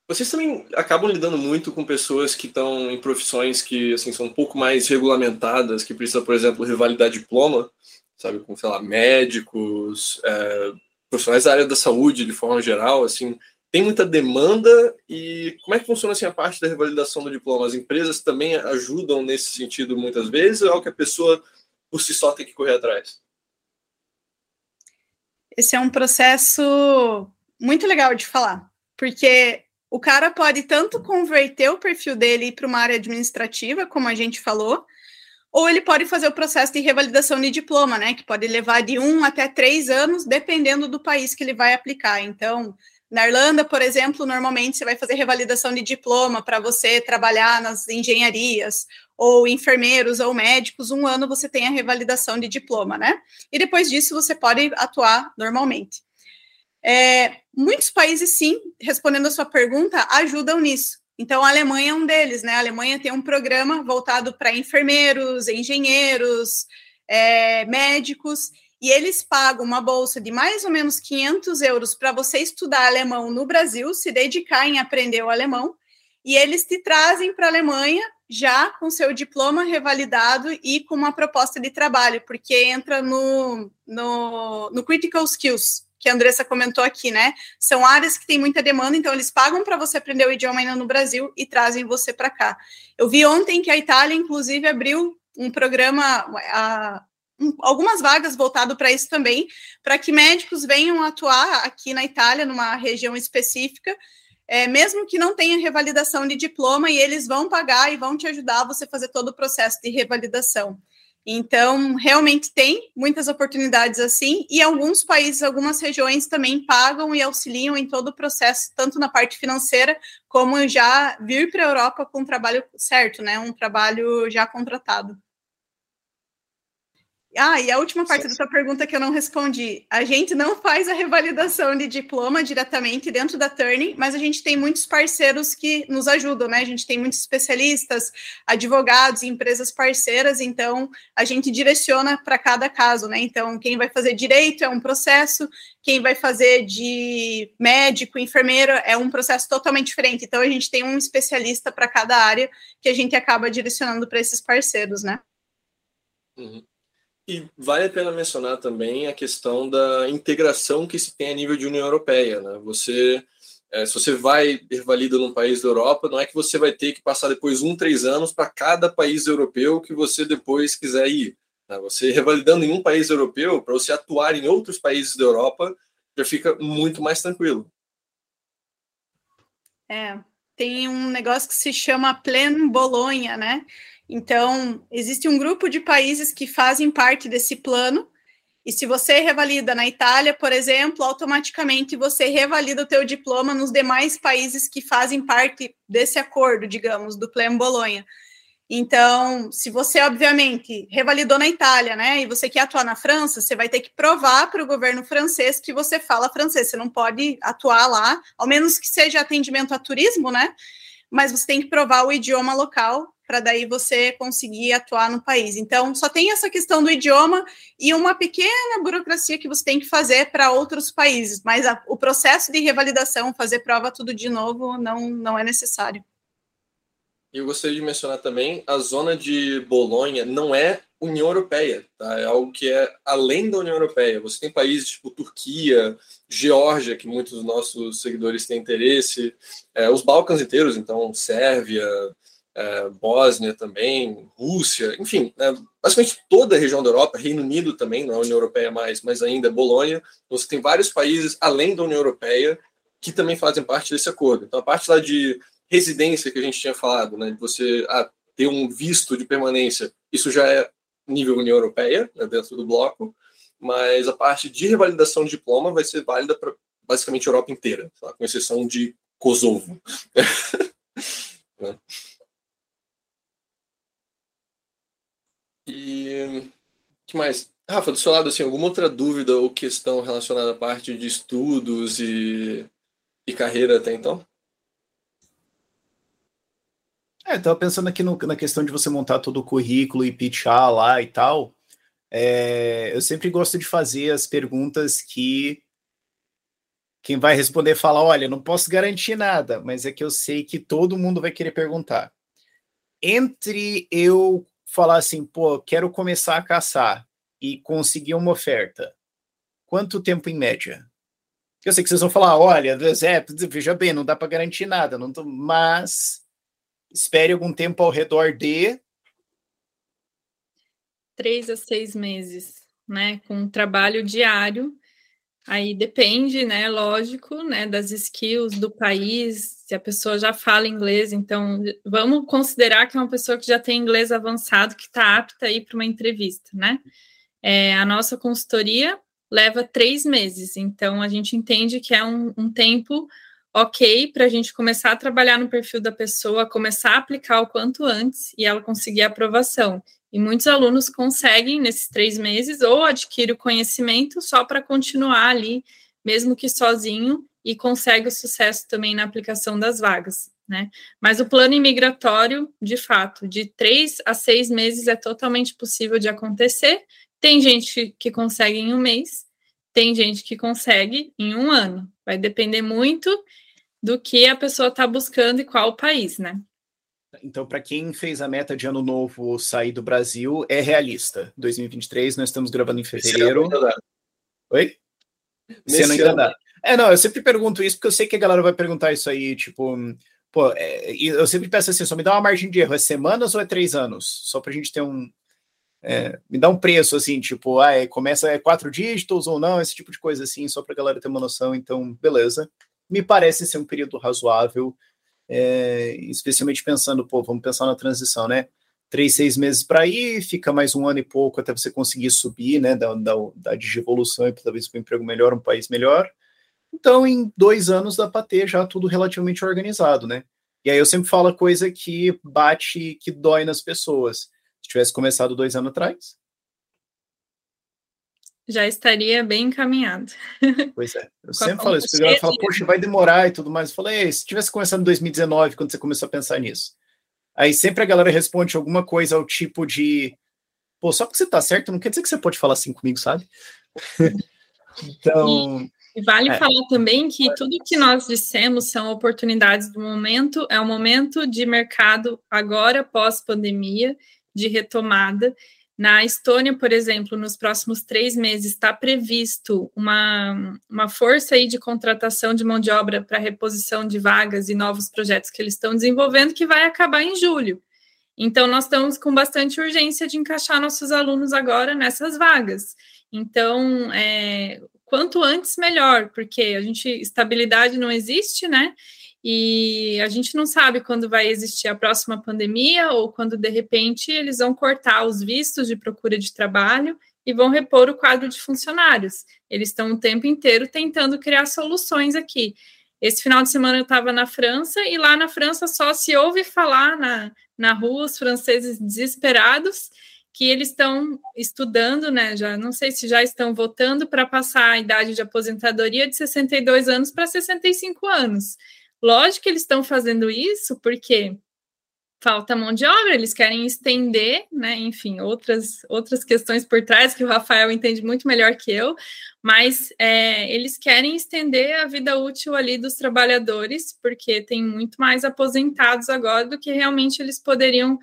Vocês também acabam lidando muito com pessoas que estão em profissões que assim, são um pouco mais regulamentadas, que precisam, por exemplo, revalidar diploma, sabe, com, sei lá, médicos, é, profissionais da área da saúde de forma geral, assim, tem muita demanda e como é que funciona assim a parte da revalidação do diploma? As empresas também ajudam nesse sentido muitas vezes ou é algo que a pessoa por si só tem que correr atrás? Esse é um processo muito legal de falar, porque o cara pode tanto converter o perfil dele para uma área administrativa, como a gente falou, ou ele pode fazer o processo de revalidação de diploma, né? Que pode levar de um até três anos, dependendo do país que ele vai aplicar. Então, na Irlanda, por exemplo, normalmente você vai fazer revalidação de diploma para você trabalhar nas engenharias, ou enfermeiros ou médicos, um ano você tem a revalidação de diploma, né? E depois disso você pode atuar normalmente. É, muitos países, sim, respondendo a sua pergunta, ajudam nisso. Então, a Alemanha é um deles, né? A Alemanha tem um programa voltado para enfermeiros, engenheiros, é, médicos, e eles pagam uma bolsa de mais ou menos 500 euros para você estudar alemão no Brasil, se dedicar em aprender o alemão, e eles te trazem para a Alemanha já com seu diploma revalidado e com uma proposta de trabalho, porque entra no, no, no Critical Skills, que a Andressa comentou aqui, né? São áreas que têm muita demanda, então eles pagam para você aprender o idioma ainda no Brasil e trazem você para cá. Eu vi ontem que a Itália, inclusive, abriu um programa, a, algumas vagas voltado para isso também, para que médicos venham atuar aqui na Itália, numa região específica, é, mesmo que não tenha revalidação de diploma, e eles vão pagar e vão te ajudar a você fazer todo o processo de revalidação. Então, realmente tem muitas oportunidades assim, e alguns países, algumas regiões também pagam e auxiliam em todo o processo, tanto na parte financeira, como já vir para a Europa com um trabalho certo, né? Um trabalho já contratado. Ah, e a última parte da sua pergunta que eu não respondi. A gente não faz a revalidação de diploma diretamente dentro da Turning, mas a gente tem muitos parceiros que nos ajudam, né? A gente tem muitos especialistas, advogados, empresas parceiras, então a gente direciona para cada caso, né? Então, quem vai fazer direito é um processo, quem vai fazer de médico, enfermeiro é um processo totalmente diferente. Então, a gente tem um especialista para cada área que a gente acaba direcionando para esses parceiros, né? Uhum. E vale a pena mencionar também a questão da integração que se tem a nível de União Europeia. Né? Você, é, se você vai revalida num país da Europa, não é que você vai ter que passar depois um, três anos para cada país europeu que você depois quiser ir. Né? Você revalidando em um país europeu, para você atuar em outros países da Europa, já fica muito mais tranquilo. É, tem um negócio que se chama Plen Bolonha, né? Então, existe um grupo de países que fazem parte desse plano, e se você revalida na Itália, por exemplo, automaticamente você revalida o teu diploma nos demais países que fazem parte desse acordo, digamos, do Plano Bolonha. Então, se você, obviamente, revalidou na Itália, né, e você quer atuar na França, você vai ter que provar para o governo francês que você fala francês. Você não pode atuar lá, ao menos que seja atendimento a turismo, né? Mas você tem que provar o idioma local para daí você conseguir atuar no país. Então, só tem essa questão do idioma e uma pequena burocracia que você tem que fazer para outros países, mas a, o processo de revalidação, fazer prova tudo de novo, não, não é necessário. Eu gostaria de mencionar também, a zona de Bolonha não é União Europeia, tá? é algo que é além da União Europeia. Você tem países tipo Turquia, Geórgia, que muitos dos nossos seguidores têm interesse, é, os Balcãs inteiros, então Sérvia, é, Bósnia também, Rússia, enfim, né, basicamente toda a região da Europa, Reino Unido também, não é União Europeia mais, mas ainda Bolônia, você tem vários países além da União Europeia que também fazem parte desse acordo. Então, a parte lá de residência que a gente tinha falado, né, de você ah, ter um visto de permanência Isso já é nível União Europeia, né, dentro do bloco, mas a parte de revalidação de diploma vai ser válida para basicamente a Europa inteira, tá? com exceção de Kosovo. né? E que mais? Rafa, do seu lado, assim, alguma outra dúvida ou questão relacionada à parte de estudos e, e carreira até então? É, estava pensando aqui no, na questão de você montar todo o currículo e pitchar lá e tal. É, eu sempre gosto de fazer as perguntas que quem vai responder fala: olha, não posso garantir nada, mas é que eu sei que todo mundo vai querer perguntar. Entre eu falar assim, pô, quero começar a caçar e conseguir uma oferta, quanto tempo em média? Eu sei que vocês vão falar, olha, é, veja bem, não dá para garantir nada, não tô, mas espere algum tempo ao redor de três a seis meses, né? Com trabalho diário. Aí depende, né? Lógico, né? Das skills do país, se a pessoa já fala inglês, então vamos considerar que é uma pessoa que já tem inglês avançado, que está apta a ir para uma entrevista, né? É, a nossa consultoria leva três meses, então a gente entende que é um, um tempo ok para a gente começar a trabalhar no perfil da pessoa, começar a aplicar o quanto antes e ela conseguir a aprovação. E muitos alunos conseguem nesses três meses ou adquire o conhecimento só para continuar ali, mesmo que sozinho, e consegue o sucesso também na aplicação das vagas. Né? Mas o plano imigratório, de fato, de três a seis meses é totalmente possível de acontecer. Tem gente que consegue em um mês, tem gente que consegue em um ano. Vai depender muito do que a pessoa está buscando e qual o país, né? Então, para quem fez a meta de ano novo sair do Brasil, é realista. 2023, nós estamos gravando em fevereiro. Esse ano ainda dá. Oi? Esse ano ainda dá. É, não, eu sempre pergunto isso porque eu sei que a galera vai perguntar isso aí, tipo, pô, é, eu sempre peço assim, só me dá uma margem de erro, é semanas ou é três anos? Só para a gente ter um, é, me dá um preço assim, tipo, ah, é, começa é quatro dígitos ou não, esse tipo de coisa assim, só para a galera ter uma noção. Então, beleza. Me parece ser um período razoável, é, especialmente pensando, pô, vamos pensar na transição, né? Três, seis meses para ir, fica mais um ano e pouco até você conseguir subir, né? Da, da, da e talvez para um emprego melhor, um país melhor. Então, em dois anos dá para ter já tudo relativamente organizado, né? E aí eu sempre falo a coisa que bate, que dói nas pessoas tivesse começado dois anos atrás. Já estaria bem encaminhado. Pois é. Eu sempre falo isso. O fala, poxa, vai demorar e tudo mais. Eu falei, se tivesse começado em 2019, quando você começou a pensar nisso. Aí sempre a galera responde alguma coisa ao tipo de. Pô, só porque você tá certo, não quer dizer que você pode falar assim comigo, sabe? então. E vale é. falar também que tudo que nós dissemos são oportunidades do momento, é o momento de mercado agora, pós-pandemia, de retomada. Na Estônia, por exemplo, nos próximos três meses está previsto uma, uma força aí de contratação de mão de obra para reposição de vagas e novos projetos que eles estão desenvolvendo, que vai acabar em julho. Então, nós estamos com bastante urgência de encaixar nossos alunos agora nessas vagas. Então, é, quanto antes, melhor, porque a gente, estabilidade não existe, né? E a gente não sabe quando vai existir a próxima pandemia ou quando de repente eles vão cortar os vistos de procura de trabalho e vão repor o quadro de funcionários. Eles estão o tempo inteiro tentando criar soluções aqui. Esse final de semana eu estava na França e lá na França só se ouve falar na, na rua os franceses desesperados que eles estão estudando, né? Já não sei se já estão votando para passar a idade de aposentadoria de 62 anos para 65 anos. Lógico que eles estão fazendo isso porque falta mão de obra, eles querem estender, né? Enfim, outras, outras questões por trás que o Rafael entende muito melhor que eu, mas é, eles querem estender a vida útil ali dos trabalhadores, porque tem muito mais aposentados agora do que realmente eles poderiam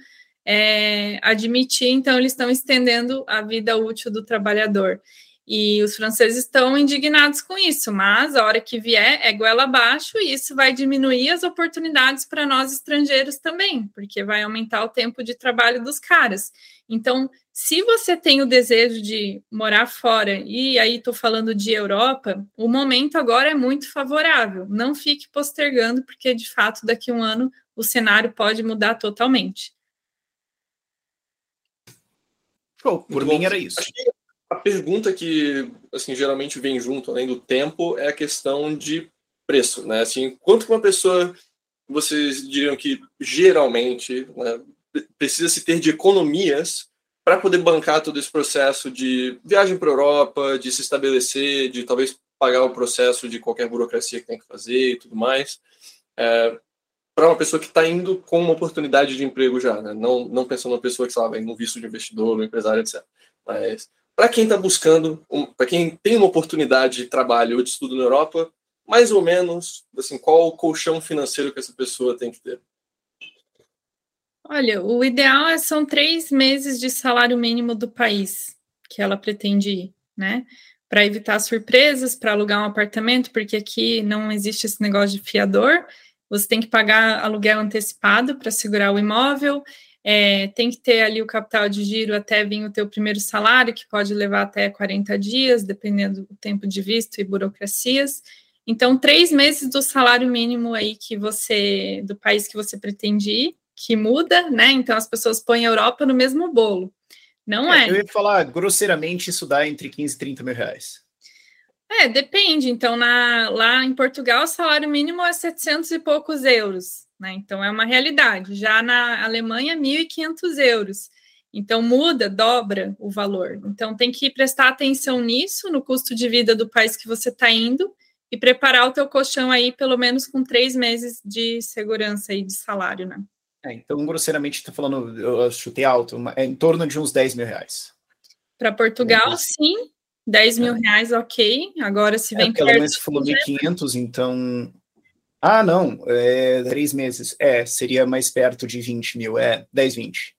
é, admitir, então eles estão estendendo a vida útil do trabalhador. E os franceses estão indignados com isso, mas a hora que vier é goela abaixo e isso vai diminuir as oportunidades para nós estrangeiros também, porque vai aumentar o tempo de trabalho dos caras. Então, se você tem o desejo de morar fora, e aí estou falando de Europa, o momento agora é muito favorável. Não fique postergando, porque de fato daqui a um ano o cenário pode mudar totalmente. Pô, por Muito mim bom. era isso. A pergunta que assim geralmente vem junto, além do tempo, é a questão de preço, né? Assim, quanto que uma pessoa vocês diriam que geralmente né, precisa se ter de economias para poder bancar todo esse processo de viagem para a Europa, de se estabelecer, de talvez pagar o processo de qualquer burocracia que tem que fazer e tudo mais, é, para uma pessoa que está indo com uma oportunidade de emprego já, né? não, não pensando numa pessoa que vai no visto de investidor, no empresário, etc. Mas para quem está buscando, para quem tem uma oportunidade de trabalho ou de estudo na Europa, mais ou menos, assim, qual o colchão financeiro que essa pessoa tem que ter? Olha, o ideal é, são três meses de salário mínimo do país que ela pretende ir, né? Para evitar surpresas, para alugar um apartamento, porque aqui não existe esse negócio de fiador. Você tem que pagar aluguel antecipado para segurar o imóvel. É, tem que ter ali o capital de giro até vir o teu primeiro salário, que pode levar até 40 dias, dependendo do tempo de visto e burocracias. Então, três meses do salário mínimo aí que você, do país que você pretende ir, que muda, né? Então as pessoas põem a Europa no mesmo bolo. Não é. é. Eu ia falar, grosseiramente, isso dá entre 15 e 30 mil reais. É, depende. Então, na, lá em Portugal, o salário mínimo é 700 e poucos euros, né? Então, é uma realidade. Já na Alemanha, 1.500 euros. Então, muda, dobra o valor. Então, tem que prestar atenção nisso, no custo de vida do país que você está indo, e preparar o teu colchão aí, pelo menos com três meses de segurança aí de salário, né? É, então, grosseiramente, está falando, eu chutei alto, é em torno de uns 10 mil reais. Para Portugal, é, sim. 10 mil reais, ok. Agora, se é, vem é, pelo menos falou 1.500, então... Ah, não, é, três meses. É, seria mais perto de 20 mil, é 10, 20.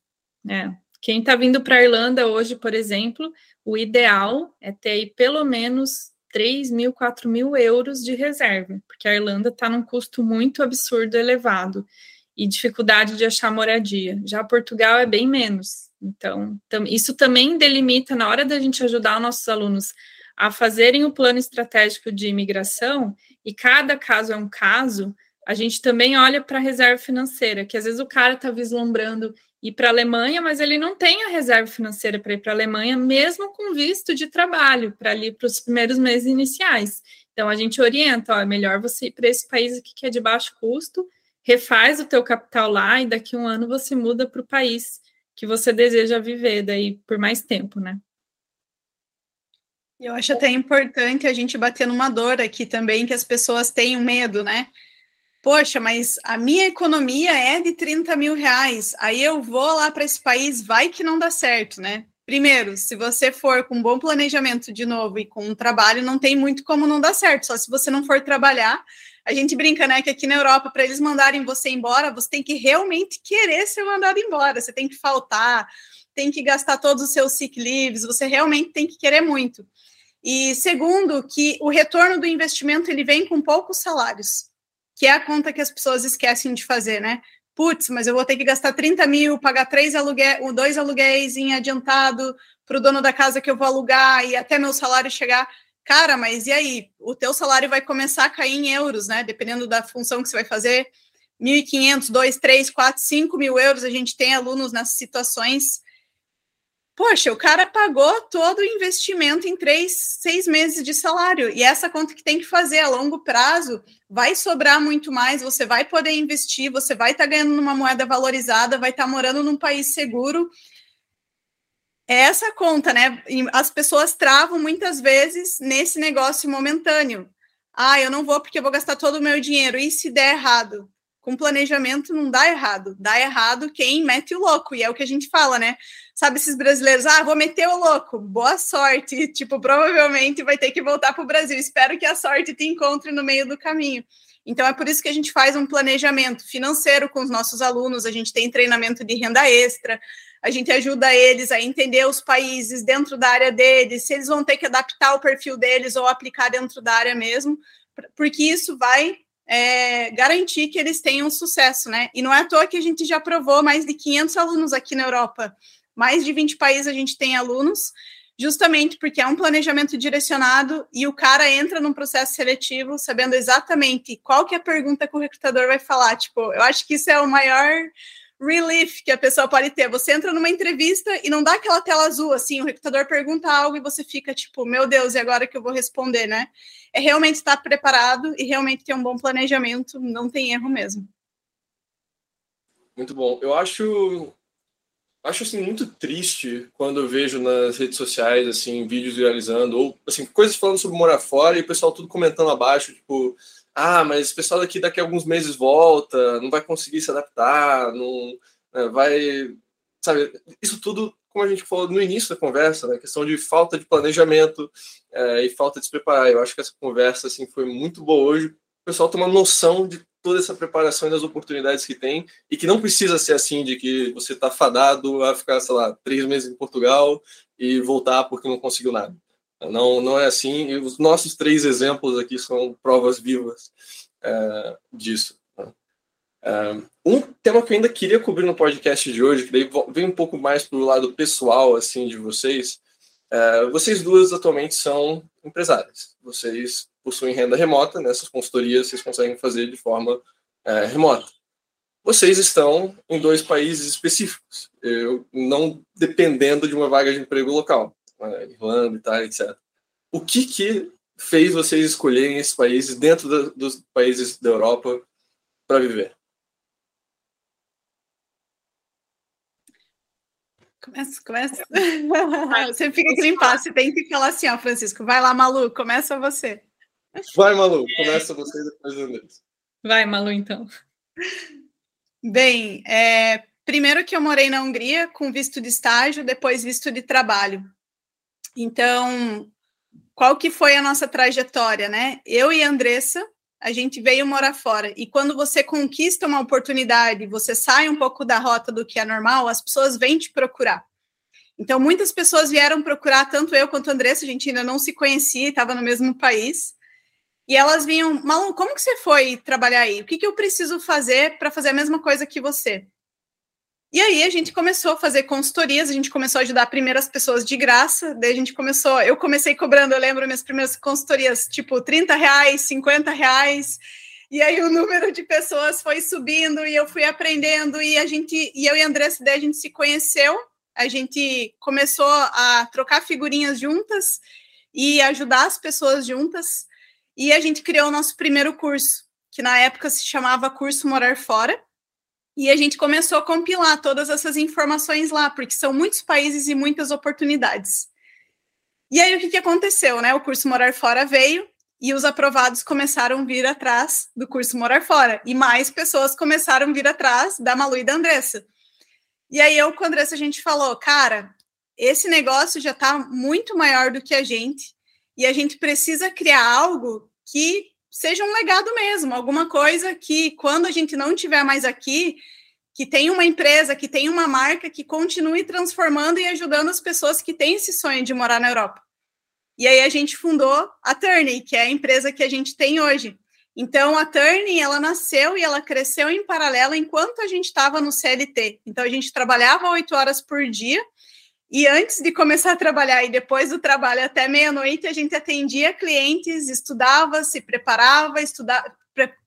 É. Quem está vindo para a Irlanda hoje, por exemplo, o ideal é ter aí pelo menos 3 mil, 4 mil euros de reserva, porque a Irlanda está num custo muito absurdo elevado e dificuldade de achar moradia. Já Portugal é bem menos. Então, isso também delimita, na hora da gente ajudar nossos alunos a fazerem o plano estratégico de imigração, e cada caso é um caso, a gente também olha para a reserva financeira, que às vezes o cara está vislumbrando ir para a Alemanha, mas ele não tem a reserva financeira para ir para a Alemanha, mesmo com visto de trabalho, para ali para os primeiros meses iniciais. Então a gente orienta, ó, é melhor você ir para esse país aqui que é de baixo custo refaz o teu capital lá e daqui a um ano você muda para o país que você deseja viver daí por mais tempo, né? Eu acho até importante a gente bater numa dor aqui também, que as pessoas tenham medo, né? Poxa, mas a minha economia é de 30 mil reais, aí eu vou lá para esse país, vai que não dá certo, né? Primeiro, se você for com um bom planejamento de novo e com um trabalho, não tem muito como não dar certo, só se você não for trabalhar a gente brinca, né, que aqui na Europa, para eles mandarem você embora, você tem que realmente querer ser mandado embora. Você tem que faltar, tem que gastar todos os seus sick leaves, você realmente tem que querer muito. E segundo, que o retorno do investimento ele vem com poucos salários, que é a conta que as pessoas esquecem de fazer, né? Putz, mas eu vou ter que gastar 30 mil, pagar três aluguéis, dois aluguéis em adiantado para o dono da casa que eu vou alugar e até meu salário chegar. Cara, mas e aí? O teu salário vai começar a cair em euros, né? Dependendo da função que você vai fazer. 1.500, 2, 3, 4, 5 mil euros. A gente tem alunos nessas situações. Poxa, o cara pagou todo o investimento em três, seis meses de salário. E essa conta que tem que fazer a longo prazo vai sobrar muito mais. Você vai poder investir, você vai estar tá ganhando numa moeda valorizada, vai estar tá morando num país seguro é essa conta, né? As pessoas travam muitas vezes nesse negócio momentâneo. Ah, eu não vou porque eu vou gastar todo o meu dinheiro. E se der errado? Com planejamento não dá errado. Dá errado quem mete o louco. E é o que a gente fala, né? Sabe esses brasileiros? Ah, vou meter o louco. Boa sorte. Tipo, provavelmente vai ter que voltar para o Brasil. Espero que a sorte te encontre no meio do caminho. Então, é por isso que a gente faz um planejamento financeiro com os nossos alunos. A gente tem treinamento de renda extra a gente ajuda eles a entender os países dentro da área deles, se eles vão ter que adaptar o perfil deles ou aplicar dentro da área mesmo, porque isso vai é, garantir que eles tenham sucesso, né? E não é à toa que a gente já provou mais de 500 alunos aqui na Europa, mais de 20 países a gente tem alunos, justamente porque é um planejamento direcionado e o cara entra num processo seletivo sabendo exatamente qual que é a pergunta que o recrutador vai falar. Tipo, eu acho que isso é o maior relief que a pessoa pode ter. Você entra numa entrevista e não dá aquela tela azul, assim, o recrutador pergunta algo e você fica tipo, meu Deus, e agora que eu vou responder, né? É realmente estar preparado e realmente ter um bom planejamento, não tem erro mesmo. Muito bom. Eu acho acho assim muito triste quando eu vejo nas redes sociais assim vídeos viralizando ou assim coisas falando sobre morar fora e o pessoal tudo comentando abaixo tipo ah mas o pessoal daqui daqui a alguns meses volta não vai conseguir se adaptar não né, vai sabe isso tudo como a gente falou no início da conversa né questão de falta de planejamento é, e falta de se preparar eu acho que essa conversa assim foi muito boa hoje o pessoal tem uma noção de toda essa preparação e das oportunidades que tem, e que não precisa ser assim, de que você está fadado a ficar, sei lá, três meses em Portugal e voltar porque não conseguiu nada. Não, não é assim, e os nossos três exemplos aqui são provas vivas é, disso. Né? É, um tema que eu ainda queria cobrir no podcast de hoje, que daí vem um pouco mais para o lado pessoal assim de vocês, é, vocês duas atualmente são empresárias. Vocês possuem renda remota, nessas né? consultorias vocês conseguem fazer de forma é, remota. Vocês estão em dois países específicos, eu, não dependendo de uma vaga de emprego local? Irlanda, Itália, etc. O que, que fez vocês escolherem esses países dentro da, dos países da Europa para viver? Começa, começa. Você fica aquele impasse, tem que falar assim, ó, Francisco. Vai lá, Malu, começa você. Vai, Malu, começa você depois do Andrés. Vai, Malu, então. Bem, é, primeiro que eu morei na Hungria com visto de estágio, depois visto de trabalho. Então, qual que foi a nossa trajetória, né? Eu e a Andressa, a gente veio morar fora. E quando você conquista uma oportunidade, você sai um pouco da rota do que é normal, as pessoas vêm te procurar. Então, muitas pessoas vieram procurar, tanto eu quanto a Andressa, a gente ainda não se conhecia, estava no mesmo país. E elas vinham, Malu, como que você foi trabalhar aí? O que, que eu preciso fazer para fazer a mesma coisa que você? E aí a gente começou a fazer consultorias, a gente começou a ajudar primeiro as pessoas de graça, daí a gente começou, eu comecei cobrando, eu lembro minhas primeiras consultorias, tipo 30 reais, 50 reais, e aí o número de pessoas foi subindo e eu fui aprendendo, e a gente, e eu e a Andressa, daí a gente se conheceu, a gente começou a trocar figurinhas juntas e ajudar as pessoas juntas, e a gente criou o nosso primeiro curso, que na época se chamava Curso Morar Fora. E a gente começou a compilar todas essas informações lá, porque são muitos países e muitas oportunidades. E aí o que, que aconteceu, né? O curso Morar Fora veio e os aprovados começaram a vir atrás do curso Morar Fora. E mais pessoas começaram a vir atrás da Malu e da Andressa. E aí eu com a Andressa a gente falou, cara, esse negócio já está muito maior do que a gente e a gente precisa criar algo que seja um legado mesmo, alguma coisa que quando a gente não estiver mais aqui, que tenha uma empresa, que tenha uma marca que continue transformando e ajudando as pessoas que têm esse sonho de morar na Europa. E aí a gente fundou a Turney, que é a empresa que a gente tem hoje. Então a Turney, ela nasceu e ela cresceu em paralelo enquanto a gente estava no CLT. Então a gente trabalhava oito horas por dia e antes de começar a trabalhar e depois do trabalho até meia-noite, a gente atendia clientes, estudava, se preparava, estudava,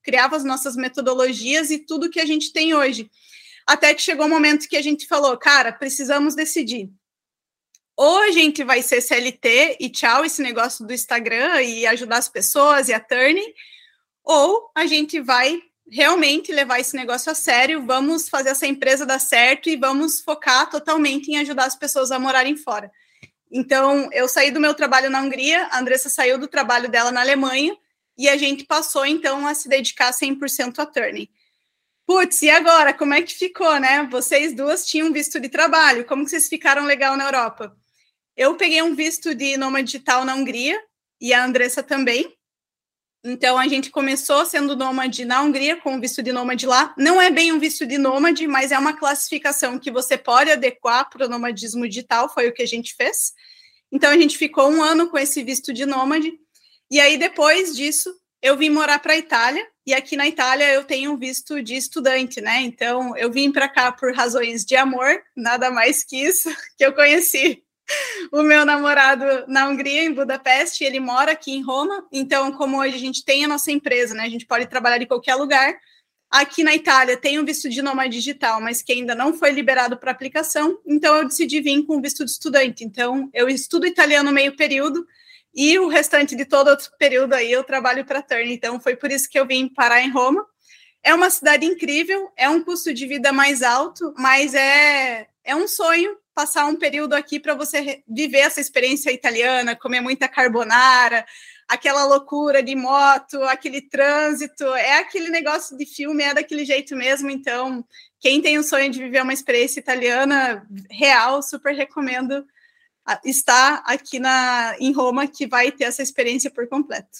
criava as nossas metodologias e tudo que a gente tem hoje. Até que chegou o um momento que a gente falou, cara, precisamos decidir. Ou a gente vai ser CLT e tchau esse negócio do Instagram e ajudar as pessoas e a Turning, ou a gente vai realmente levar esse negócio a sério, vamos fazer essa empresa dar certo e vamos focar totalmente em ajudar as pessoas a morarem fora. Então, eu saí do meu trabalho na Hungria, a Andressa saiu do trabalho dela na Alemanha e a gente passou então a se dedicar 100% a Turning. Putz, e agora, como é que ficou, né? Vocês duas tinham visto de trabalho, como que vocês ficaram legal na Europa? Eu peguei um visto de nômade digital na Hungria e a Andressa também. Então, a gente começou sendo nômade na Hungria, com o visto de nômade lá. Não é bem um visto de nômade, mas é uma classificação que você pode adequar para o nomadismo digital, foi o que a gente fez. Então, a gente ficou um ano com esse visto de nômade. E aí, depois disso, eu vim morar para a Itália. E aqui na Itália, eu tenho visto de estudante, né? Então, eu vim para cá por razões de amor, nada mais que isso, que eu conheci o meu namorado na Hungria, em Budapeste, ele mora aqui em Roma. Então, como hoje a gente tem a nossa empresa, né? A gente pode trabalhar em qualquer lugar. Aqui na Itália tem um visto de nômade digital, mas que ainda não foi liberado para aplicação, então eu decidi vir com o visto de estudante. Então, eu estudo italiano meio período e o restante de todo outro período aí eu trabalho para a Turn. Então, foi por isso que eu vim parar em Roma. É uma cidade incrível, é um custo de vida mais alto, mas é, é um sonho passar um período aqui para você viver essa experiência italiana, comer muita carbonara, aquela loucura de moto, aquele trânsito, é aquele negócio de filme, é daquele jeito mesmo. Então, quem tem o sonho de viver uma experiência italiana real, super recomendo estar aqui na, em Roma, que vai ter essa experiência por completo.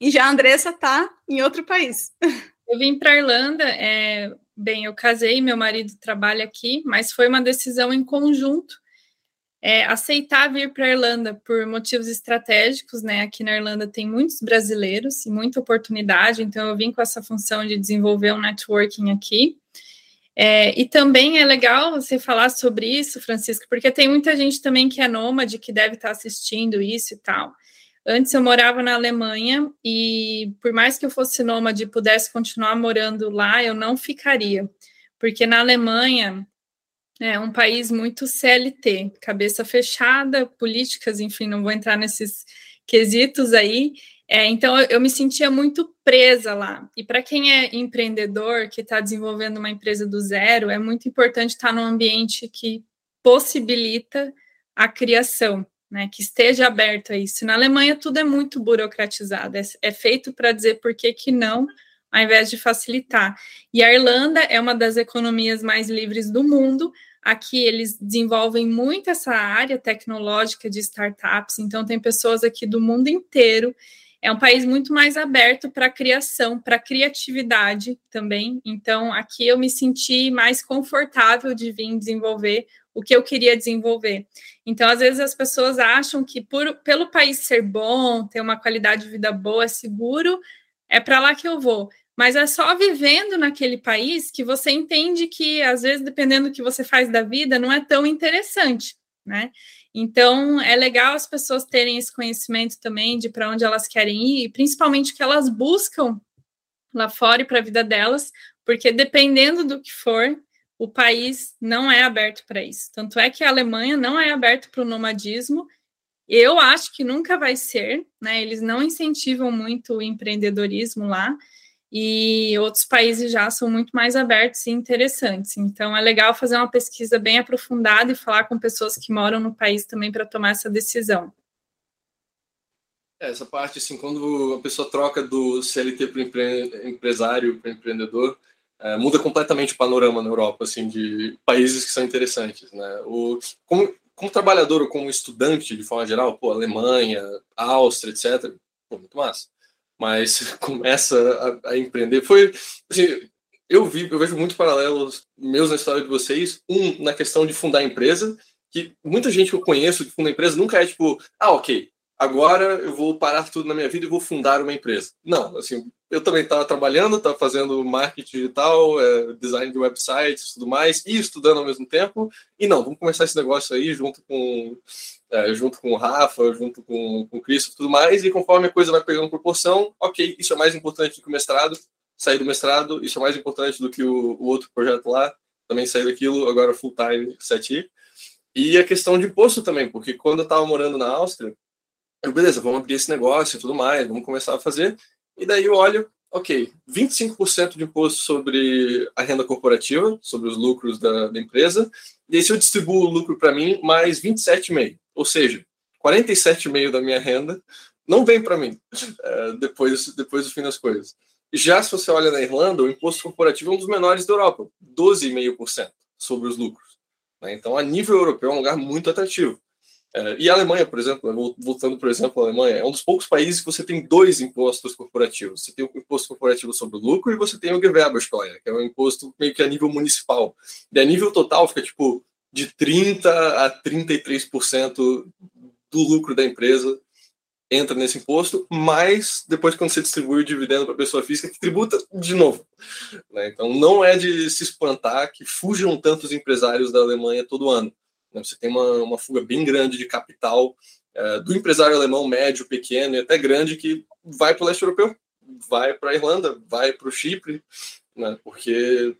E já a Andressa está em outro país. Eu vim para Irlanda, é, bem, eu casei, meu marido trabalha aqui, mas foi uma decisão em conjunto é, aceitar vir para Irlanda por motivos estratégicos, né? Aqui na Irlanda tem muitos brasileiros e muita oportunidade, então eu vim com essa função de desenvolver um networking aqui. É, e também é legal você falar sobre isso, Francisco, porque tem muita gente também que é nômade, que deve estar assistindo isso e tal. Antes eu morava na Alemanha e por mais que eu fosse nômade e pudesse continuar morando lá, eu não ficaria, porque na Alemanha é um país muito CLT, cabeça fechada, políticas, enfim, não vou entrar nesses quesitos aí. É, então, eu, me sentia muito presa lá. E para quem é empreendedor, que está desenvolvendo uma empresa do zero, é muito importante estar num ambiente que possibilita a criação, né, que esteja aberto a isso. Na Alemanha, tudo é muito burocratizado, é, é feito para dizer por que, que não, ao invés de facilitar. E a Irlanda é uma das economias mais livres do mundo. Aqui eles desenvolvem muito essa área tecnológica de startups, então tem pessoas aqui do mundo inteiro. É um país muito mais aberto para criação, para criatividade também. Então, aqui eu me senti mais confortável de vir desenvolver o que eu queria desenvolver. Então, às vezes as pessoas acham que por, pelo país ser bom, ter uma qualidade de vida boa, seguro, é para lá que eu vou. Mas é só vivendo naquele país que você entende que, às vezes, dependendo do que você faz da vida, não é tão interessante, né? Então, é legal as pessoas terem esse conhecimento também de para onde elas querem ir, principalmente o que elas buscam lá fora e para a vida delas, porque dependendo do que for, o país não é aberto para isso. Tanto é que a Alemanha não é aberto para o nomadismo. Eu acho que nunca vai ser, né? Eles não incentivam muito o empreendedorismo lá e outros países já são muito mais abertos e interessantes. Então, é legal fazer uma pesquisa bem aprofundada e falar com pessoas que moram no país também para tomar essa decisão. É, essa parte, assim, quando a pessoa troca do CLT para empre... empresário, para empreendedor, é, muda completamente o panorama na Europa, assim, de países que são interessantes, né? O, como, como trabalhador ou como estudante, de forma geral, pô, Alemanha, Áustria, etc., pô, muito massa mas começa a, a empreender. Foi assim, eu vi, eu vejo muitos paralelos meus na história de vocês. Um na questão de fundar empresa, que muita gente que eu conheço que funda empresa nunca é tipo, ah, ok, agora eu vou parar tudo na minha vida e vou fundar uma empresa. Não, assim, eu também estava trabalhando, estava fazendo marketing digital, é, design de websites, tudo mais, e estudando ao mesmo tempo. E não, vamos começar esse negócio aí junto com é, junto com o Rafa, junto com, com o Cris e tudo mais, e conforme a coisa vai pegando proporção, ok, isso é mais importante do que o mestrado, sair do mestrado, isso é mais importante do que o, o outro projeto lá, também sair daquilo, agora full time, 7 E a questão de imposto também, porque quando eu estava morando na Áustria, eu, beleza, vamos abrir esse negócio e tudo mais, vamos começar a fazer, e daí eu olho, ok, 25% de imposto sobre a renda corporativa, sobre os lucros da, da empresa, e aí se eu distribuo o lucro para mim, mais 27,5%. Ou seja, 47,5% da minha renda não vem para mim é, depois, depois do fim das coisas. Já se você olha na Irlanda, o imposto corporativo é um dos menores da Europa, 12,5% sobre os lucros. Né? Então, a nível europeu, é um lugar muito atrativo. É, e a Alemanha, por exemplo, voltando, por exemplo, a Alemanha, é um dos poucos países que você tem dois impostos corporativos. Você tem o imposto corporativo sobre o lucro e você tem o Gewerbesteuer, que é um imposto meio que a nível municipal. E a nível total fica, tipo, de 30% a 33% do lucro da empresa entra nesse imposto, mas depois quando você distribui o dividendo para pessoa física, que tributa de novo. Né? Então não é de se espantar que fujam tantos empresários da Alemanha todo ano. Né? Você tem uma, uma fuga bem grande de capital é, do empresário alemão médio, pequeno e até grande que vai para o leste europeu, vai para a Irlanda, vai para o Chipre, né? Porque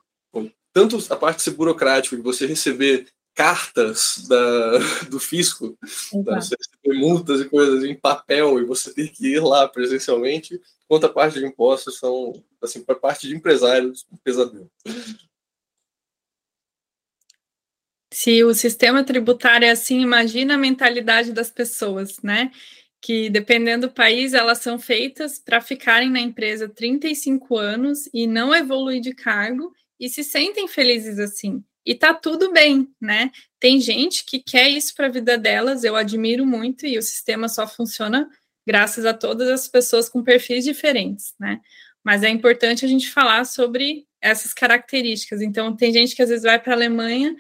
tanto a parte burocrática de você receber cartas da, do fisco, né? você receber multas e coisas em papel e você ter que ir lá presencialmente, quanto a parte de impostos são, assim, para a parte de empresários, um pesadelo. Se o sistema tributário é assim, imagina a mentalidade das pessoas, né? Que dependendo do país, elas são feitas para ficarem na empresa 35 anos e não evoluir de cargo e se sentem felizes assim. E tá tudo bem, né? Tem gente que quer isso para a vida delas, eu admiro muito, e o sistema só funciona graças a todas as pessoas com perfis diferentes, né? Mas é importante a gente falar sobre essas características. Então, tem gente que às vezes vai para a Alemanha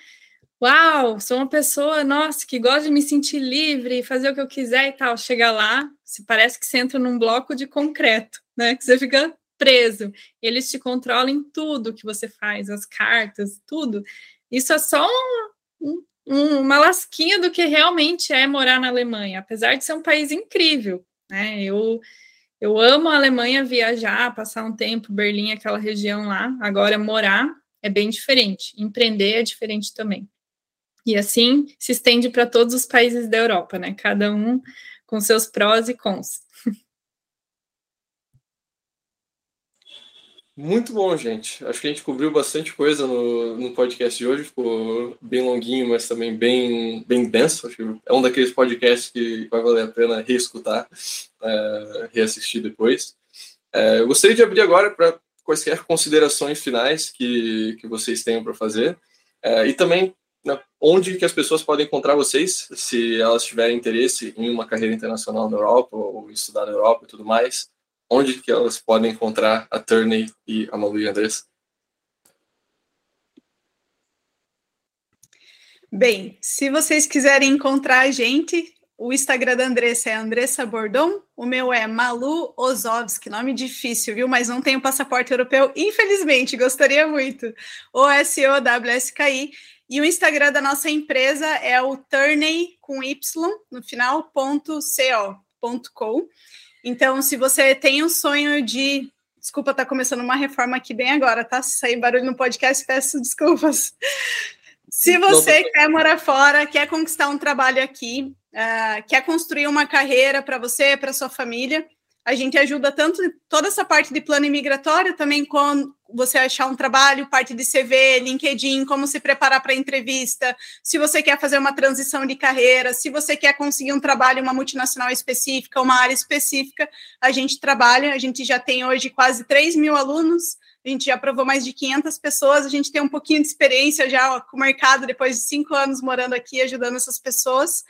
Uau, sou uma pessoa, nossa, que gosta de me sentir livre, fazer o que eu quiser e tal. Chega lá, se parece que você entra num bloco de concreto, né? Que você fica preso. Eles te controlam em tudo que você faz, as cartas, tudo. Isso é só um, um, uma lasquinha do que realmente é morar na Alemanha, apesar de ser um país incrível, né? Eu eu amo a Alemanha, viajar, passar um tempo, Berlim, aquela região lá. Agora morar é bem diferente, empreender é diferente também. E assim se estende para todos os países da Europa, né? Cada um com seus prós e cons. Muito bom, gente. Acho que a gente cobriu bastante coisa no, no podcast de hoje. Ficou bem longuinho, mas também bem, bem denso. Acho que é um daqueles podcasts que vai valer a pena reescutar, é, reassistir depois. É, eu gostaria de abrir agora para quaisquer considerações finais que, que vocês tenham para fazer. É, e também onde que as pessoas podem encontrar vocês, se elas tiverem interesse em uma carreira internacional na Europa ou estudar na Europa e tudo mais, onde que elas podem encontrar a Turney e a Malu e a Andressa? Bem, se vocês quiserem encontrar a gente, o Instagram da Andressa é Andressa Bordon, o meu é Malu Ozovski, nome difícil, viu? Mas não tenho passaporte europeu, infelizmente, gostaria muito. O S-O-W-S-K-I. E o Instagram da nossa empresa é o Turney com Y no final, ponto co, ponto com. Então, se você tem um sonho de. Desculpa, tá começando uma reforma aqui bem agora, tá? Se sair barulho no podcast, peço desculpas. Se você quer morar fora, quer conquistar um trabalho aqui, uh, quer construir uma carreira para você, para sua família, a gente ajuda tanto toda essa parte de plano imigratório, também com você achar um trabalho, parte de CV, LinkedIn, como se preparar para a entrevista, se você quer fazer uma transição de carreira, se você quer conseguir um trabalho uma multinacional específica, uma área específica, a gente trabalha, a gente já tem hoje quase 3 mil alunos, a gente já aprovou mais de 500 pessoas, a gente tem um pouquinho de experiência já com o mercado, depois de cinco anos morando aqui, ajudando essas pessoas.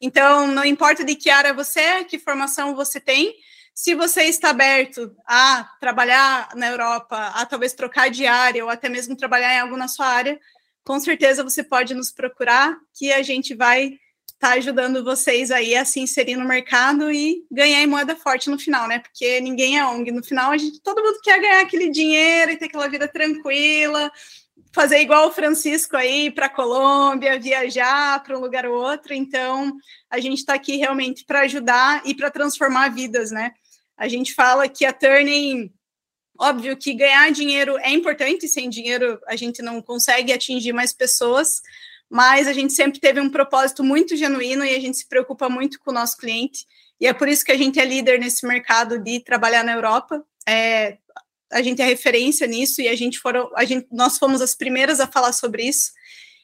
Então, não importa de que área você é, que formação você tem, se você está aberto a trabalhar na Europa, a talvez trocar de área ou até mesmo trabalhar em algo na sua área, com certeza você pode nos procurar, que a gente vai estar tá ajudando vocês aí a se inserir no mercado e ganhar em moeda forte no final, né? Porque ninguém é ONG. No final, a gente, todo mundo quer ganhar aquele dinheiro e ter aquela vida tranquila, fazer igual o Francisco aí para a Colômbia, viajar para um lugar ou outro. Então, a gente está aqui realmente para ajudar e para transformar vidas, né? A gente fala que a Turning, óbvio que ganhar dinheiro é importante, sem dinheiro a gente não consegue atingir mais pessoas, mas a gente sempre teve um propósito muito genuíno e a gente se preocupa muito com o nosso cliente. E é por isso que a gente é líder nesse mercado de trabalhar na Europa. É, a gente é referência nisso e a gente foram, a gente, nós fomos as primeiras a falar sobre isso.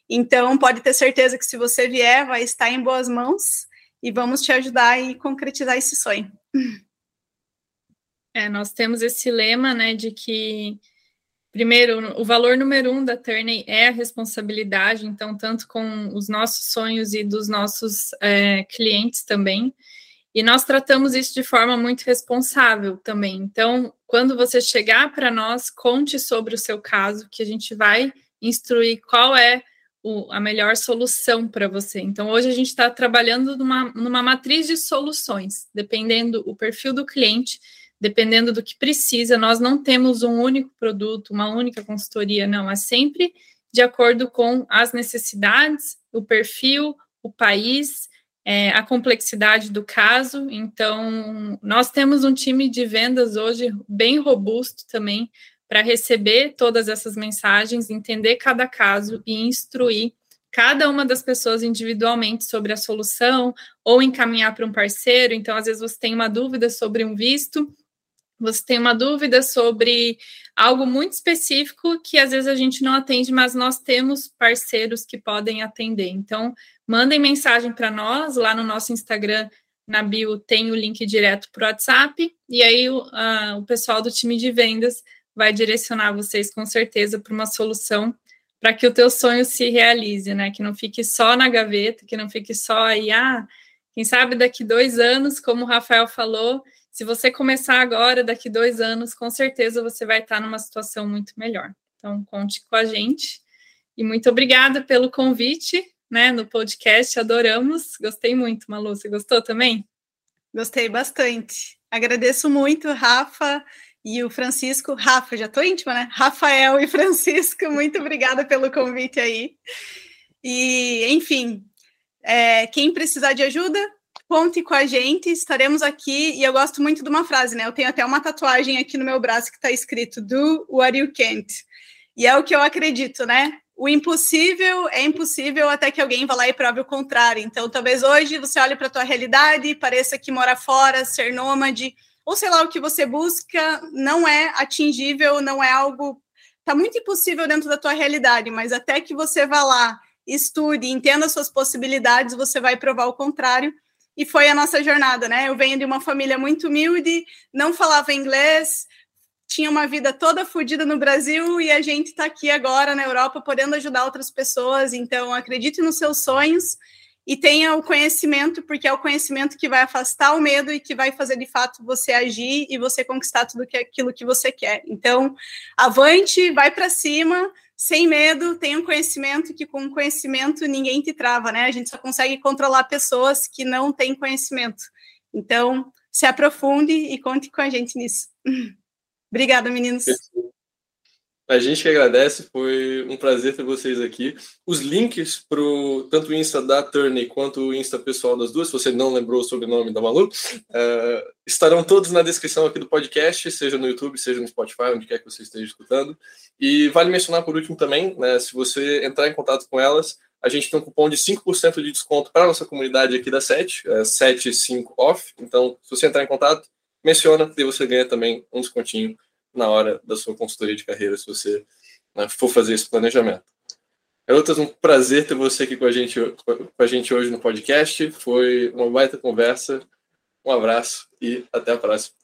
Então, pode ter certeza que se você vier, vai estar em boas mãos e vamos te ajudar e concretizar esse sonho. É, nós temos esse lema, né, de que primeiro, o valor número um da Turney é a responsabilidade, então, tanto com os nossos sonhos e dos nossos é, clientes também. E nós tratamos isso de forma muito responsável também. Então, quando você chegar para nós, conte sobre o seu caso, que a gente vai instruir qual é o, a melhor solução para você. Então, hoje a gente está trabalhando numa, numa matriz de soluções, dependendo o perfil do cliente dependendo do que precisa. Nós não temos um único produto, uma única consultoria, não. É sempre de acordo com as necessidades, o perfil, o país, é, a complexidade do caso. Então, nós temos um time de vendas hoje bem robusto também para receber todas essas mensagens, entender cada caso e instruir cada uma das pessoas individualmente sobre a solução ou encaminhar para um parceiro. Então, às vezes você tem uma dúvida sobre um visto, você tem uma dúvida sobre algo muito específico que às vezes a gente não atende, mas nós temos parceiros que podem atender. Então, mandem mensagem para nós lá no nosso Instagram, na bio tem o link direto para o WhatsApp, e aí o, o pessoal do time de vendas vai direcionar vocês com certeza para uma solução para que o teu sonho se realize, né? Que não fique só na gaveta, que não fique só aí, ah, quem sabe daqui dois anos, como o Rafael falou, se você começar agora, daqui dois anos, com certeza você vai estar numa situação muito melhor. Então, conte com a gente. E muito obrigada pelo convite, né, no podcast. Adoramos. Gostei muito, Malu. Você gostou também? Gostei bastante. Agradeço muito, Rafa e o Francisco. Rafa, já estou íntima, né? Rafael e Francisco, muito obrigada pelo convite aí. E, enfim, é, quem precisar de ajuda, conte com a gente, estaremos aqui. E eu gosto muito de uma frase, né? Eu tenho até uma tatuagem aqui no meu braço que está escrito Do what you can't. E é o que eu acredito, né? O impossível é impossível até que alguém vá lá e prove o contrário. Então, talvez hoje você olhe para a tua realidade, pareça que mora fora, ser nômade, ou sei lá, o que você busca não é atingível, não é algo. Está muito impossível dentro da tua realidade, mas até que você vá lá, estude, entenda suas possibilidades, você vai provar o contrário e foi a nossa jornada, né? Eu venho de uma família muito humilde, não falava inglês, tinha uma vida toda fodida no Brasil e a gente está aqui agora na Europa podendo ajudar outras pessoas. Então, acredite nos seus sonhos e tenha o conhecimento, porque é o conhecimento que vai afastar o medo e que vai fazer de fato você agir e você conquistar tudo aquilo que você quer. Então, avante, vai para cima, sem medo, tenha um conhecimento que com conhecimento ninguém te trava, né? A gente só consegue controlar pessoas que não têm conhecimento. Então, se aprofunde e conte com a gente nisso. Obrigada, meninos. A gente que agradece, foi um prazer ter vocês aqui. Os links para tanto o Insta da Turney quanto o Insta pessoal das duas, se você não lembrou o sobrenome da Malu, uh, estarão todos na descrição aqui do podcast, seja no YouTube, seja no Spotify, onde quer que você esteja escutando. E vale mencionar por último também, né, se você entrar em contato com elas, a gente tem um cupom de 5% de desconto para a nossa comunidade aqui da SET, é 75 off. Então, se você entrar em contato, menciona e você ganha também um descontinho na hora da sua consultoria de carreira, se você né, for fazer esse planejamento. É um prazer ter você aqui com a gente, com a gente hoje no podcast. Foi uma baita conversa. Um abraço e até a próxima.